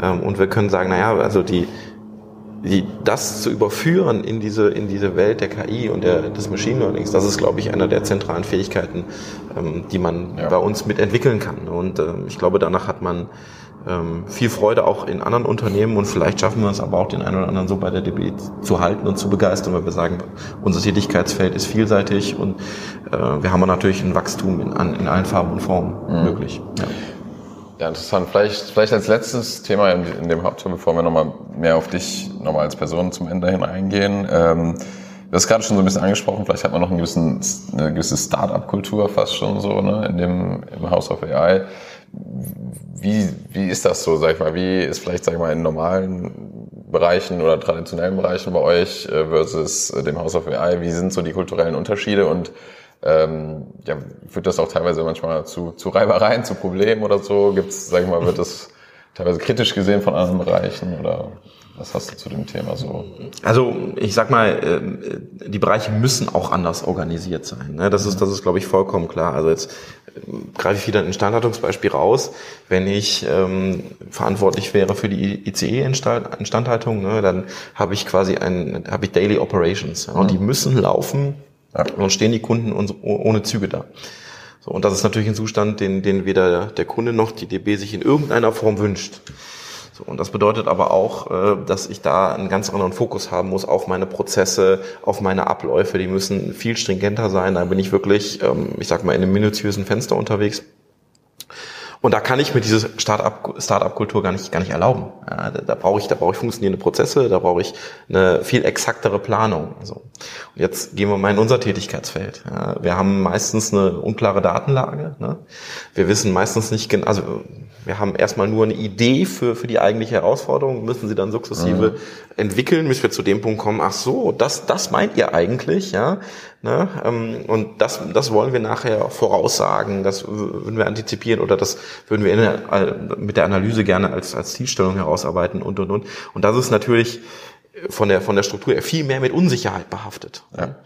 Ähm, und wir können sagen, naja, also die, die, das zu überführen in diese, in diese Welt der KI und der, des Machine Learnings, das ist, glaube ich, einer der zentralen Fähigkeiten, ähm, die man ja. bei uns mitentwickeln kann. Und ähm, ich glaube, danach hat man ähm, viel Freude auch in anderen Unternehmen und vielleicht schaffen wir es aber auch den einen oder anderen so bei der DB zu halten und zu begeistern, weil wir sagen, unser Tätigkeitsfeld ist vielseitig und äh, wir haben natürlich ein Wachstum in, an, in allen Farben und Formen mhm. möglich. Ja. Ja, interessant. Vielleicht, vielleicht als letztes Thema in, in dem Hauptteil, bevor wir nochmal mehr auf dich nochmal als Person zum Ende hin eingehen. Ähm, du hast gerade schon so ein bisschen angesprochen, vielleicht hat man noch einen gewissen, eine gewisse Start-up-Kultur fast schon so ne, in dem, im House of AI. Wie, wie ist das so, sag ich mal? Wie ist vielleicht, sag ich mal, in normalen Bereichen oder traditionellen Bereichen bei euch äh, versus äh, dem House of AI? Wie sind so die kulturellen Unterschiede und ähm, ja, führt das auch teilweise manchmal zu, zu Reibereien, zu Problemen oder so? Gibt's, sag ich mal, wird das teilweise kritisch gesehen von anderen Bereichen oder? Was hast du zu dem Thema so? Also ich sag mal, äh, die Bereiche müssen auch anders organisiert sein. Ne? Das ist, das ist, glaube ich, vollkommen klar. Also jetzt äh, greife ich wieder ein Instandhaltungsbeispiel raus. Wenn ich ähm, verantwortlich wäre für die ICE-Instandhaltung, ne, dann habe ich quasi ein, habe ich Daily Operations. Ja, und die müssen laufen, ja. und stehen die Kunden ohne Züge da. So, und das ist natürlich ein Zustand, den, den weder der Kunde noch die DB sich in irgendeiner Form wünscht. So, und das bedeutet aber auch, äh, dass ich da einen ganz anderen Fokus haben muss auf meine Prozesse, auf meine Abläufe. Die müssen viel stringenter sein. Da bin ich wirklich, ähm, ich sag mal, in einem minutiösen Fenster unterwegs. Und da kann ich mir diese Start-up-Kultur gar nicht, gar nicht erlauben. Ja, da, da brauche ich, da brauche ich funktionierende Prozesse, da brauche ich eine viel exaktere Planung. So. Und jetzt gehen wir mal in unser Tätigkeitsfeld. Ja, wir haben meistens eine unklare Datenlage. Ne? Wir wissen meistens nicht genau, also wir haben erstmal nur eine Idee für, für die eigentliche Herausforderung, müssen sie dann sukzessive mhm. entwickeln, bis wir zu dem Punkt kommen, ach so, das, das meint ihr eigentlich, ja. Ne? Ähm, und das, das wollen wir nachher voraussagen, das würden wir antizipieren oder das würden wir der, mit der Analyse gerne als, als Zielstellung herausarbeiten und, und, und. Und das ist natürlich von der, von der Struktur her viel mehr mit Unsicherheit behaftet. Ja.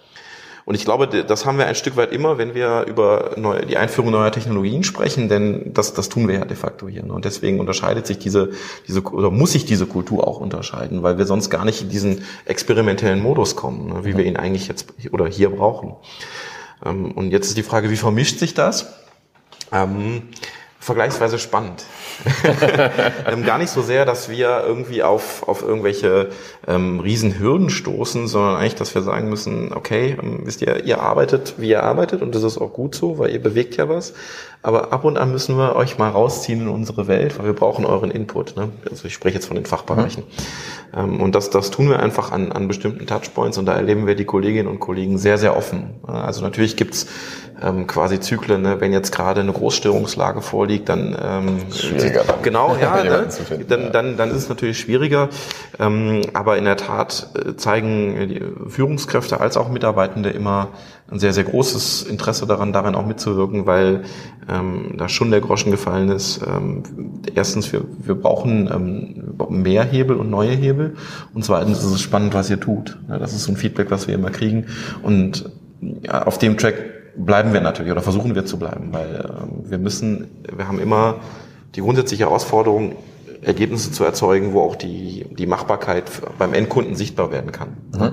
Und ich glaube, das haben wir ein Stück weit immer, wenn wir über neue, die Einführung neuer Technologien sprechen, denn das, das tun wir ja de facto hier. Ne? Und deswegen unterscheidet sich diese, diese, oder muss sich diese Kultur auch unterscheiden, weil wir sonst gar nicht in diesen experimentellen Modus kommen, ne? wie wir ihn eigentlich jetzt oder hier brauchen. Ähm, und jetzt ist die Frage, wie vermischt sich das? Ähm, vergleichsweise spannend. ähm, gar nicht so sehr, dass wir irgendwie auf, auf irgendwelche ähm, Riesenhürden stoßen, sondern eigentlich, dass wir sagen müssen, okay, ähm, wisst ihr, ihr arbeitet, wie ihr arbeitet und das ist auch gut so, weil ihr bewegt ja was. Aber ab und an müssen wir euch mal rausziehen in unsere Welt, weil wir brauchen euren Input. Ne? Also ich spreche jetzt von den Fachbereichen. Mhm. Ähm, und das, das tun wir einfach an, an bestimmten Touchpoints und da erleben wir die Kolleginnen und Kollegen sehr, sehr offen. Also natürlich gibt's ähm, quasi Zyklen. Ne? Wenn jetzt gerade eine Großstörungslage vorliegt, dann ähm, schwieriger. Dann. Genau, ja, ne? finden, dann, dann, dann ist es natürlich schwieriger. Ähm, aber in der Tat äh, zeigen die Führungskräfte als auch Mitarbeitende immer ein sehr, sehr großes Interesse daran, darin auch mitzuwirken, weil ähm, da schon der Groschen gefallen ist. Ähm, erstens, wir, wir brauchen ähm, mehr Hebel und neue Hebel. Und zweitens ist es spannend, was ihr tut. Ja, das ist so ein Feedback, was wir immer kriegen. Und ja, auf dem Track bleiben wir natürlich oder versuchen wir zu bleiben, weil äh, wir müssen, wir haben immer die grundsätzliche Herausforderung, Ergebnisse zu erzeugen, wo auch die, die Machbarkeit beim Endkunden sichtbar werden kann. Mhm.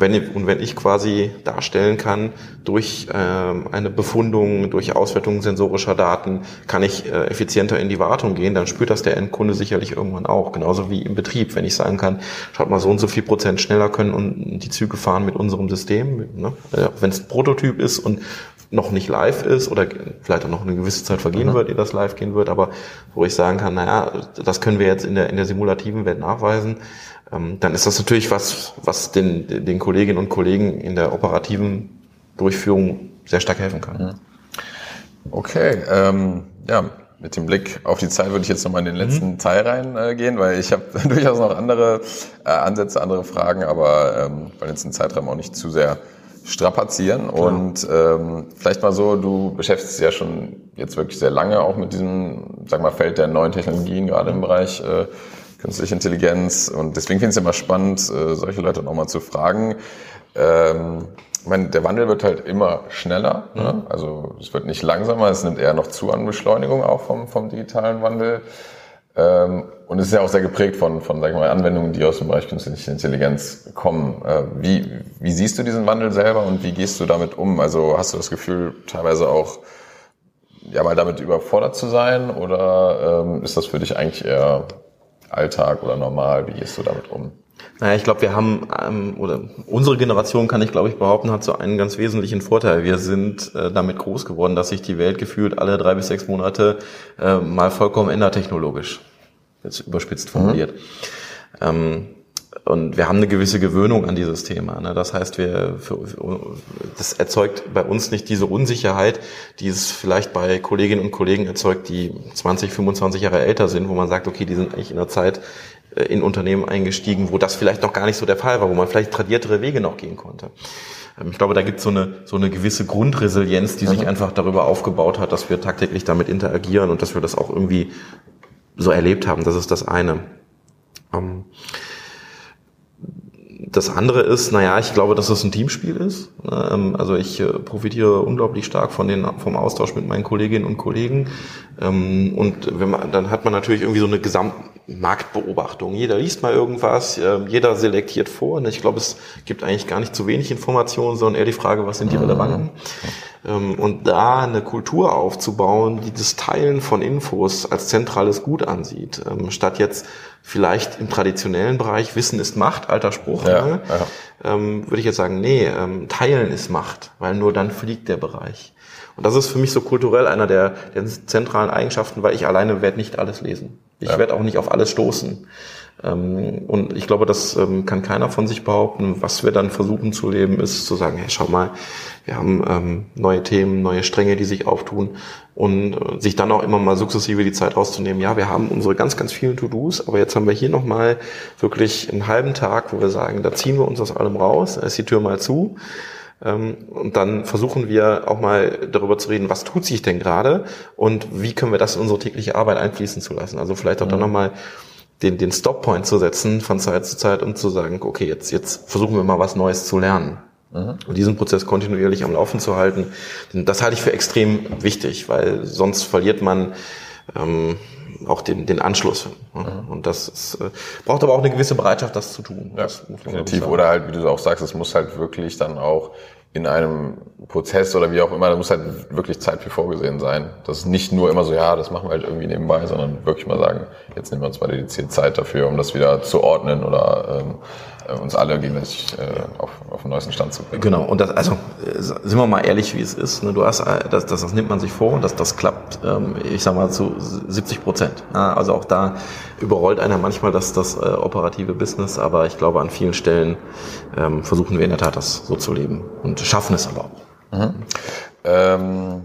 Wenn, und wenn ich quasi darstellen kann, durch ähm, eine Befundung, durch Auswertung sensorischer Daten, kann ich äh, effizienter in die Wartung gehen, dann spürt das der Endkunde sicherlich irgendwann auch. Genauso wie im Betrieb, wenn ich sagen kann, schaut mal, so und so viel Prozent schneller können und die Züge fahren mit unserem System. Ne? Äh, wenn es ein Prototyp ist und noch nicht live ist oder vielleicht auch noch eine gewisse Zeit vergehen mhm. wird, ehe das live gehen wird, aber wo ich sagen kann, naja, das können wir jetzt in der, in der simulativen Welt nachweisen, ähm, dann ist das natürlich was, was den, den Kolleginnen und Kollegen in der operativen Durchführung sehr stark helfen kann. Mhm. Okay, ähm, ja, mit dem Blick auf die Zeit würde ich jetzt nochmal in den mhm. letzten mhm. Teil reingehen, weil ich habe durchaus noch andere äh, Ansätze, andere Fragen, aber ähm, weil jetzt den Zeitraum auch nicht zu sehr strapazieren. Klar. Und ähm, vielleicht mal so, du beschäftigst dich ja schon jetzt wirklich sehr lange auch mit diesem, sag mal, Feld der neuen Technologien, gerade im Bereich äh, künstliche Intelligenz. Und deswegen finde ich es immer spannend, äh, solche Leute nochmal zu fragen. Ähm, ich meine, der Wandel wird halt immer schneller. Ne? Mhm. Ne? Also es wird nicht langsamer, es nimmt eher noch zu an Beschleunigung auch vom, vom digitalen Wandel. Ähm, und es ist ja auch sehr geprägt von, von sag ich mal, Anwendungen, die aus dem Bereich künstliche Intelligenz kommen. Äh, wie, wie siehst du diesen Wandel selber und wie gehst du damit um? Also hast du das Gefühl, teilweise auch ja mal damit überfordert zu sein oder ähm, ist das für dich eigentlich eher Alltag oder normal? Wie gehst du damit um? Naja, ich glaube, wir haben, ähm, oder unsere Generation, kann ich glaube ich behaupten, hat so einen ganz wesentlichen Vorteil. Wir sind äh, damit groß geworden, dass sich die Welt gefühlt alle drei bis sechs Monate äh, mal vollkommen ändert technologisch. Jetzt überspitzt formuliert. Mhm. Ähm, und wir haben eine gewisse Gewöhnung an dieses Thema. Ne? Das heißt, wir, für, das erzeugt bei uns nicht diese Unsicherheit, die es vielleicht bei Kolleginnen und Kollegen erzeugt, die 20, 25 Jahre älter sind, wo man sagt, okay, die sind eigentlich in einer Zeit in Unternehmen eingestiegen, wo das vielleicht noch gar nicht so der Fall war, wo man vielleicht tradiertere Wege noch gehen konnte. Ähm, ich glaube, da gibt es so eine, so eine gewisse Grundresilienz, die sich mhm. einfach darüber aufgebaut hat, dass wir tagtäglich damit interagieren und dass wir das auch irgendwie so erlebt haben. Das ist das eine. Ähm, das andere ist, naja, ich glaube, dass es ein Teamspiel ist. Ähm, also ich äh, profitiere unglaublich stark von den, vom Austausch mit meinen Kolleginnen und Kollegen. Ähm, und wenn man, dann hat man natürlich irgendwie so eine Gesamtmarktbeobachtung. Jeder liest mal irgendwas, ähm, jeder selektiert vor. Und ich glaube, es gibt eigentlich gar nicht zu wenig Informationen, sondern eher die Frage, was sind die relevanten? Und da eine Kultur aufzubauen, die das Teilen von Infos als zentrales Gut ansieht, statt jetzt vielleicht im traditionellen Bereich Wissen ist Macht, alter Spruch, ja, ne? ja. Ähm, würde ich jetzt sagen, nee, ähm, Teilen ist Macht, weil nur dann fliegt der Bereich. Und das ist für mich so kulturell einer der, der zentralen Eigenschaften, weil ich alleine werde nicht alles lesen. Ich ja. werde auch nicht auf alles stoßen. Ähm, und ich glaube, das ähm, kann keiner von sich behaupten. Was wir dann versuchen zu leben, ist zu sagen, hey, schau mal, wir haben ähm, neue Themen, neue Stränge, die sich auftun und äh, sich dann auch immer mal sukzessive die Zeit rauszunehmen. Ja, wir haben unsere ganz, ganz vielen To-Dos, aber jetzt haben wir hier nochmal wirklich einen halben Tag, wo wir sagen, da ziehen wir uns aus allem raus, da ist die Tür mal zu. Ähm, und dann versuchen wir auch mal darüber zu reden, was tut sich denn gerade und wie können wir das in unsere tägliche Arbeit einfließen zu lassen. Also vielleicht auch mhm. dann nochmal den, den Stop-Point zu setzen von Zeit zu Zeit und zu sagen, okay, jetzt, jetzt versuchen wir mal was Neues zu lernen. Mhm. Und diesen Prozess kontinuierlich am Laufen zu halten, das halte ich für extrem wichtig, weil sonst verliert man ähm, auch den, den Anschluss. Mhm. Und das ist, äh, braucht aber auch eine gewisse Bereitschaft, das zu tun. Ja, definitiv. Oder halt, wie du auch sagst, es muss halt wirklich dann auch in einem Prozess oder wie auch immer, da muss halt wirklich Zeit für vorgesehen sein. Das ist nicht nur immer so, ja, das machen wir halt irgendwie nebenbei, sondern wirklich mal sagen, jetzt nehmen wir uns mal dediziert Zeit dafür, um das wieder zu ordnen oder ähm, äh, uns alle gegenseitig äh, auf, auf den neuesten Stand zu bringen. Genau, und das, also äh, sind wir mal ehrlich, wie es ist. Ne? Du hast, äh, das, das, das nimmt man sich vor und das, das klappt, ähm, ich sag mal, zu 70 Prozent. Ja, also auch da überrollt einer manchmal das, das äh, operative Business, aber ich glaube, an vielen Stellen ähm, versuchen wir in der Tat, das so zu leben und schaffen es aber auch. Mhm. Ähm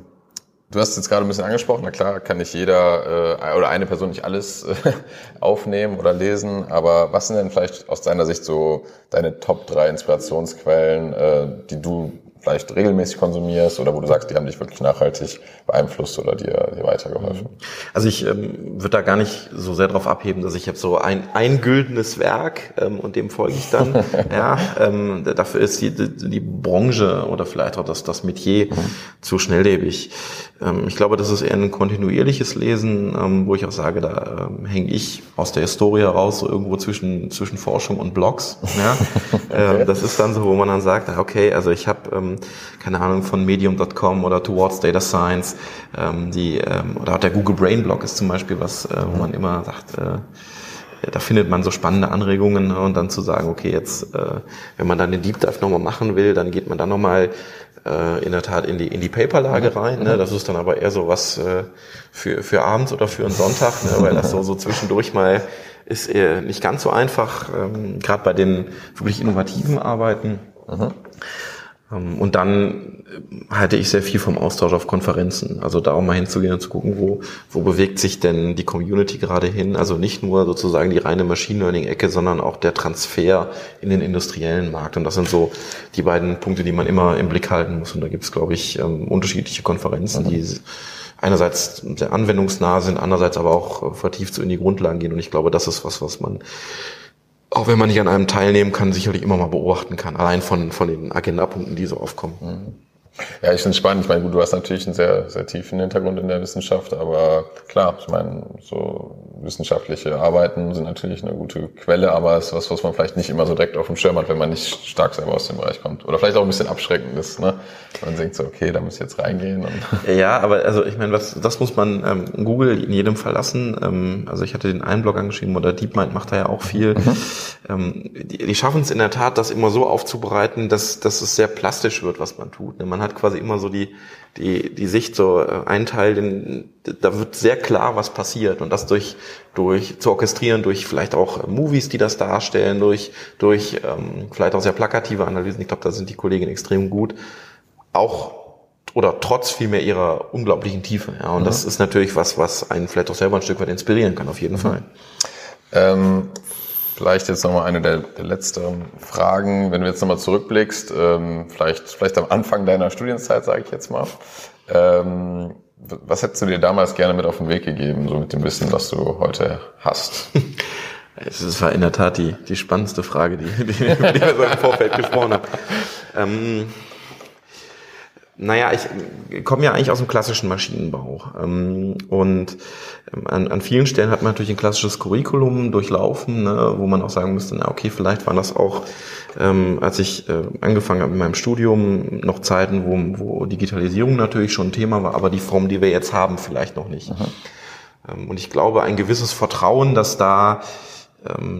Du hast jetzt gerade ein bisschen angesprochen, na klar, kann nicht jeder äh, oder eine Person nicht alles äh, aufnehmen oder lesen, aber was sind denn vielleicht aus deiner Sicht so deine Top drei Inspirationsquellen, äh, die du vielleicht regelmäßig konsumierst oder wo du sagst, die haben dich wirklich nachhaltig beeinflusst oder dir, dir weitergeholfen? Also ich ähm, würde da gar nicht so sehr darauf abheben, dass ich habe so ein, ein güldenes Werk ähm, und dem folge ich dann. ja, ähm, dafür ist die, die, die Branche oder vielleicht auch das, das Metier mhm. zu schnelllebig. Ähm, ich glaube, das ist eher ein kontinuierliches Lesen, ähm, wo ich auch sage, da ähm, hänge ich aus der Historie raus, so irgendwo zwischen, zwischen Forschung und Blogs. Ja? okay. das ist dann so, wo man dann sagt, okay, also ich habe keine Ahnung, von Medium.com oder Towards Data Science, die, oder auch der Google Brain Blog ist zum Beispiel was, äh, wo man immer sagt, äh, da findet man so spannende Anregungen ne? und dann zu sagen, okay, jetzt, äh, wenn man dann den Deep Dive nochmal machen will, dann geht man dann nochmal äh, in der Tat in die, in die Paperlage rein. Ne? Das ist dann aber eher so was äh, für, für abends oder für einen Sonntag, ne? weil das so, so zwischendurch mal ist eher nicht ganz so einfach, ähm, gerade bei den wirklich innovativen Arbeiten. Mhm. Ähm, und dann äh, halte ich sehr viel vom Austausch auf Konferenzen. Also da auch mal hinzugehen und zu gucken, wo, wo bewegt sich denn die Community gerade hin. Also nicht nur sozusagen die reine Machine Learning-Ecke, sondern auch der Transfer in den industriellen Markt. Und das sind so die beiden Punkte, die man immer im Blick halten muss. Und da gibt es, glaube ich, ähm, unterschiedliche Konferenzen, mhm. die einerseits sehr anwendungsnah sind, andererseits aber auch äh, vertieft so in die Grundlagen gehen. Und ich glaube, das ist was, was man auch wenn man nicht an einem teilnehmen kann, sicherlich immer mal beobachten kann, allein von, von den Agendapunkten, die so aufkommen. Mhm. Ja, ich finde es spannend. Ich meine, gut, du hast natürlich einen sehr, sehr tiefen Hintergrund in der Wissenschaft, aber klar, ich meine, so wissenschaftliche Arbeiten sind natürlich eine gute Quelle, aber es ist was, was man vielleicht nicht immer so direkt auf dem Schirm hat, wenn man nicht stark selber aus dem Bereich kommt. Oder vielleicht auch ein bisschen abschreckend ist, ne? Man denkt so, okay, da muss ich jetzt reingehen. Und ja, aber also ich meine, was, das muss man ähm, Google in jedem Fall lassen. Ähm, also ich hatte den einen Blog angeschrieben oder DeepMind macht da ja auch viel. Mhm. Ähm, die, die schaffen es in der Tat, das immer so aufzubereiten, dass, dass es sehr plastisch wird, was man tut. Ne? Man hat quasi immer so die, die, die Sicht, so äh, ein Teil, den, da wird sehr klar, was passiert und das durch, durch zu orchestrieren, durch vielleicht auch Movies, die das darstellen, durch, durch ähm, vielleicht auch sehr plakative Analysen. Ich glaube, da sind die Kollegen extrem gut. Auch oder trotz vielmehr ihrer unglaublichen Tiefe. Ja, und mhm. das ist natürlich was, was einen vielleicht auch selber ein Stück weit inspirieren kann, auf jeden mhm. Fall. Ähm, Vielleicht jetzt nochmal eine der, der letzten Fragen, wenn du jetzt nochmal zurückblickst, ähm, vielleicht, vielleicht am Anfang deiner Studienzeit, sage ich jetzt mal. Ähm, was hättest du dir damals gerne mit auf den Weg gegeben, so mit dem Wissen, was du heute hast? Es war in der Tat die, die spannendste Frage, die, die, die wir so im Vorfeld gesprochen haben. Ähm, naja, ich komme ja eigentlich aus dem klassischen Maschinenbau. Ähm, und ähm, an, an vielen Stellen hat man natürlich ein klassisches Curriculum durchlaufen, ne, wo man auch sagen müsste, na okay, vielleicht waren das auch, ähm, als ich äh, angefangen habe mit meinem Studium, noch Zeiten, wo, wo Digitalisierung natürlich schon ein Thema war, aber die Form, die wir jetzt haben, vielleicht noch nicht. Mhm. und ich glaube, ein gewisses Vertrauen, dass da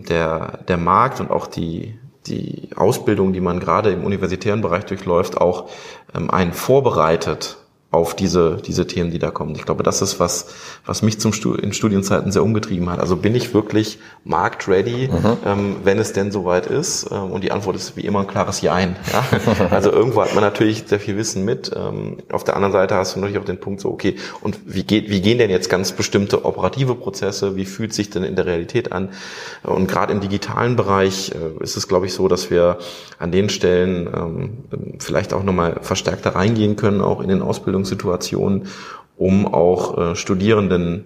der, der Markt und auch die, die Ausbildung, die man gerade im universitären Bereich durchläuft, auch ähm, einen vorbereitet auf diese, diese Themen, die da kommen. Ich glaube, das ist was, was mich zum Stud in Studienzeiten sehr umgetrieben hat. Also bin ich wirklich marktready, mhm. ähm, wenn es denn soweit ist? Ähm, und die Antwort ist wie immer ein klares Jein. Ja? also irgendwo hat man natürlich sehr viel Wissen mit. Ähm, auf der anderen Seite hast du natürlich auch den Punkt so, okay, und wie geht, wie gehen denn jetzt ganz bestimmte operative Prozesse? Wie fühlt sich denn in der Realität an? Und gerade im digitalen Bereich äh, ist es, glaube ich, so, dass wir an den Stellen ähm, vielleicht auch nochmal verstärkter reingehen können, auch in den Ausbildungs Ausbildungssituationen, um auch äh, Studierenden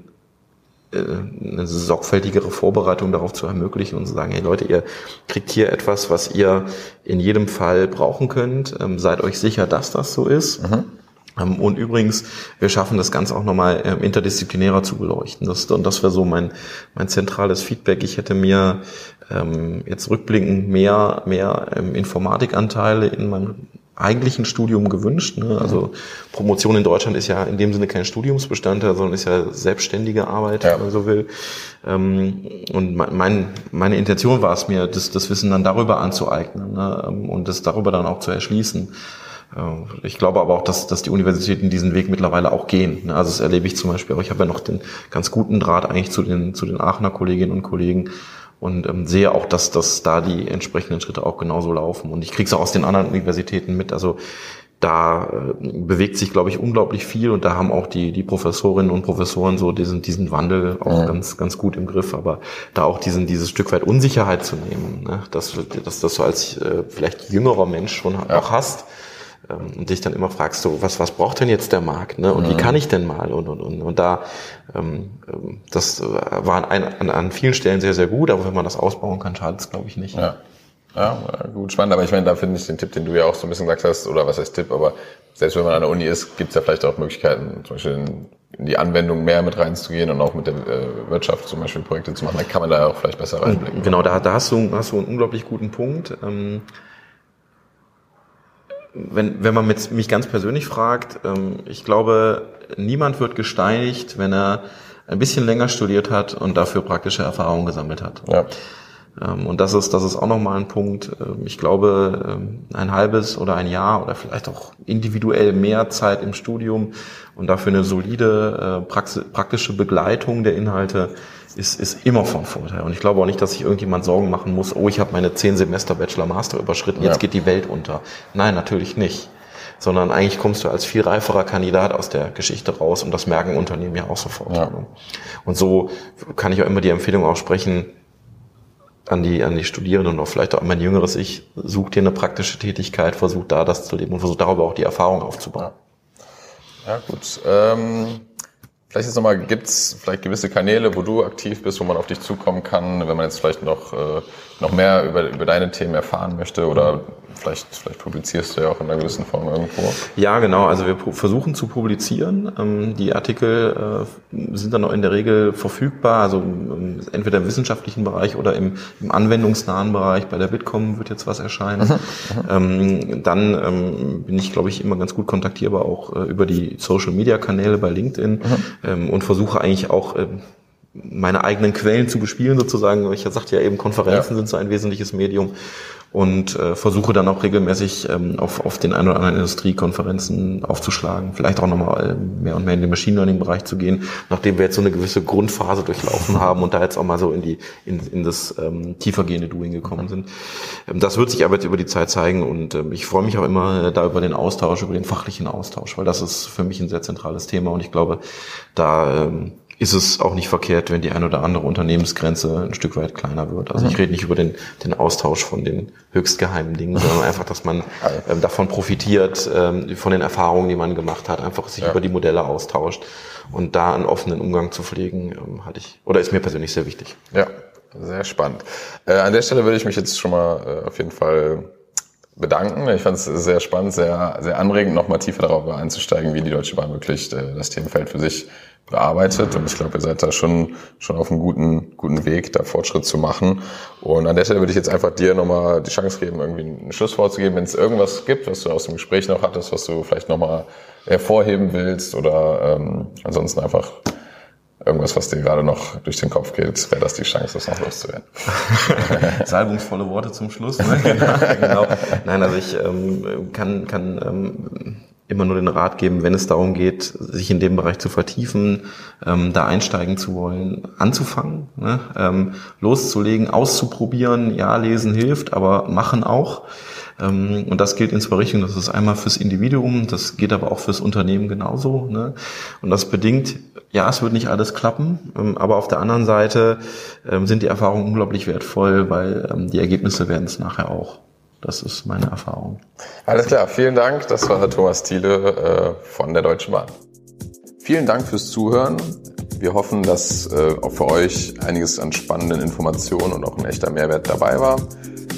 äh, eine sorgfältigere Vorbereitung darauf zu ermöglichen und zu sagen, hey Leute, ihr kriegt hier etwas, was ihr in jedem Fall brauchen könnt. Ähm, seid euch sicher, dass das so ist. Mhm. Ähm, und übrigens, wir schaffen das Ganze auch nochmal ähm, interdisziplinärer zu beleuchten. Das, und das wäre so mein, mein zentrales Feedback. Ich hätte mir ähm, jetzt rückblickend mehr, mehr ähm, Informatikanteile in meinem eigentlichen Studium gewünscht. Ne? Also Promotion in Deutschland ist ja in dem Sinne kein Studiumsbestandteil, sondern ist ja selbstständige Arbeit, ja. wenn man so will. Ähm, und mein, meine Intention war es mir, das, das Wissen dann darüber anzueignen ne? Ähm, und das darüber dann auch zu erschließen. Äh, ich glaube aber auch, dass, dass die Universitäten diesen Weg mittlerweile auch gehen. Ne? Also das erlebe ich zum Beispiel auch. Ich habe ja noch den ganz guten Draht eigentlich zu den, zu den Aachener Kolleginnen und Kollegen und ähm, sehe auch, dass, dass da die entsprechenden Schritte auch genauso laufen. Und ich kriege es auch aus den anderen Universitäten mit. Also da äh, bewegt sich, glaube ich, unglaublich viel und da haben auch die, die Professorinnen und Professoren so diesen, diesen Wandel auch ja. ganz, ganz gut im Griff. Aber da auch diesen, dieses Stück weit Unsicherheit zu nehmen, ne? dass, dass das so als äh, vielleicht jüngerer Mensch schon ja. auch hast, ähm, und dich dann immer fragst, so, was, was braucht denn jetzt der Markt, ne? Und mhm. wie kann ich denn mal? Und, und, und, und da, ähm, ähm das war an, an, an vielen Stellen sehr, sehr gut, aber wenn man das ausbauen kann, schadet es, glaube ich, nicht. Ja. Ja, gut, spannend. Aber ich meine, da finde ich den Tipp, den du ja auch so ein bisschen gesagt hast, oder was heißt Tipp, aber selbst wenn man an der Uni ist, gibt es ja vielleicht auch Möglichkeiten, zum Beispiel in die Anwendung mehr mit reinzugehen und auch mit der äh, Wirtschaft zum Beispiel Projekte zu machen. Da kann man da auch vielleicht besser reinblicken. Genau, da, da hast, du, hast du einen unglaublich guten Punkt. Ähm, wenn, wenn man mit, mich ganz persönlich fragt, ähm, ich glaube, niemand wird gesteinigt, wenn er ein bisschen länger studiert hat und dafür praktische Erfahrungen gesammelt hat. Ja. Ähm, und das ist, das ist auch nochmal ein Punkt. Ähm, ich glaube, ähm, ein halbes oder ein Jahr oder vielleicht auch individuell mehr Zeit im Studium und dafür eine solide äh, praktische Begleitung der Inhalte ist, ist immer von Vorteil. Und ich glaube auch nicht, dass sich irgendjemand Sorgen machen muss, oh, ich habe meine zehn Semester Bachelor Master überschritten, jetzt ja. geht die Welt unter. Nein, natürlich nicht. Sondern eigentlich kommst du als viel reiferer Kandidat aus der Geschichte raus und das merken Unternehmen ja auch sofort. Ja. Und so kann ich auch immer die Empfehlung aussprechen, an die, an die Studierenden und auch vielleicht auch an mein jüngeres Ich, such dir eine praktische Tätigkeit, versuch da das zu leben und versuch darüber auch die Erfahrung aufzubauen. Ja, ja gut. Ähm Vielleicht jetzt nochmal, gibt's vielleicht gewisse Kanäle, wo du aktiv bist, wo man auf dich zukommen kann, wenn man jetzt vielleicht noch, äh, noch mehr über, über deine Themen erfahren möchte oder vielleicht, vielleicht publizierst du ja auch in einer gewissen Form irgendwo. Ja, genau. Also wir versuchen zu publizieren. Ähm, die Artikel äh, sind dann auch in der Regel verfügbar, also ähm, entweder im wissenschaftlichen Bereich oder im, im anwendungsnahen Bereich. Bei der Bitkom wird jetzt was erscheinen. Mhm. Ähm, dann bin ich, glaube ich, immer ganz gut kontaktierbar auch äh, über die Social-Media-Kanäle bei LinkedIn mhm. und versuche eigentlich auch meine eigenen Quellen zu bespielen sozusagen. Ich sagte ja eben, Konferenzen ja. sind so ein wesentliches Medium und äh, versuche dann auch regelmäßig ähm, auf, auf den ein oder anderen Industriekonferenzen aufzuschlagen, vielleicht auch nochmal äh, mehr und mehr in den Machine Learning Bereich zu gehen, nachdem wir jetzt so eine gewisse Grundphase durchlaufen haben und da jetzt auch mal so in die in, in das ähm, tiefergehende Doing gekommen sind. Ähm, das wird sich aber jetzt über die Zeit zeigen und ähm, ich freue mich auch immer äh, da über den Austausch, über den fachlichen Austausch, weil das ist für mich ein sehr zentrales Thema und ich glaube, da ähm, ist es auch nicht verkehrt, wenn die ein oder andere Unternehmensgrenze ein Stück weit kleiner wird. Also mhm. ich rede nicht über den, den Austausch von den höchstgeheimen Dingen, sondern einfach, dass man ähm, davon profitiert, ähm, von den Erfahrungen, die man gemacht hat, einfach sich ja. über die Modelle austauscht. Und da einen offenen Umgang zu pflegen, ähm, hatte ich, oder ist mir persönlich sehr wichtig. Ja, sehr spannend. Äh, an der Stelle würde ich mich jetzt schon mal äh, auf jeden Fall bedanken. Ich fand es sehr spannend, sehr, sehr anregend, nochmal tiefer darauf einzusteigen, wie die Deutsche Bahn wirklich äh, das Themenfeld für sich bearbeitet. Und ich glaube, ihr seid da schon, schon auf einem guten, guten Weg, da Fortschritt zu machen. Und an der Stelle würde ich jetzt einfach dir nochmal die Chance geben, irgendwie ein Schlusswort zu geben, wenn es irgendwas gibt, was du aus dem Gespräch noch hattest, was du vielleicht nochmal hervorheben willst oder ähm, ansonsten einfach irgendwas, was dir gerade noch durch den Kopf geht, wäre das die Chance, das noch loszuwerden. Salbungsvolle Worte zum Schluss. Ne? genau. Nein, also ich ähm, kann, kann ähm, immer nur den Rat geben, wenn es darum geht, sich in dem Bereich zu vertiefen, ähm, da einsteigen zu wollen, anzufangen, ne? ähm, loszulegen, auszuprobieren. Ja, lesen hilft, aber machen auch. Ähm, und das gilt in zwei Richtungen. Das ist einmal fürs Individuum, das geht aber auch fürs Unternehmen genauso. Ne? Und das bedingt, ja, es wird nicht alles klappen, ähm, aber auf der anderen Seite ähm, sind die Erfahrungen unglaublich wertvoll, weil die Ergebnisse werden es nachher auch. Das ist meine Erfahrung. Alles klar, vielen Dank. Das war Thomas Thiele äh, von der Deutschen Bahn. Vielen Dank fürs Zuhören. Wir hoffen, dass äh, auch für euch einiges an spannenden Informationen und auch ein echter Mehrwert dabei war.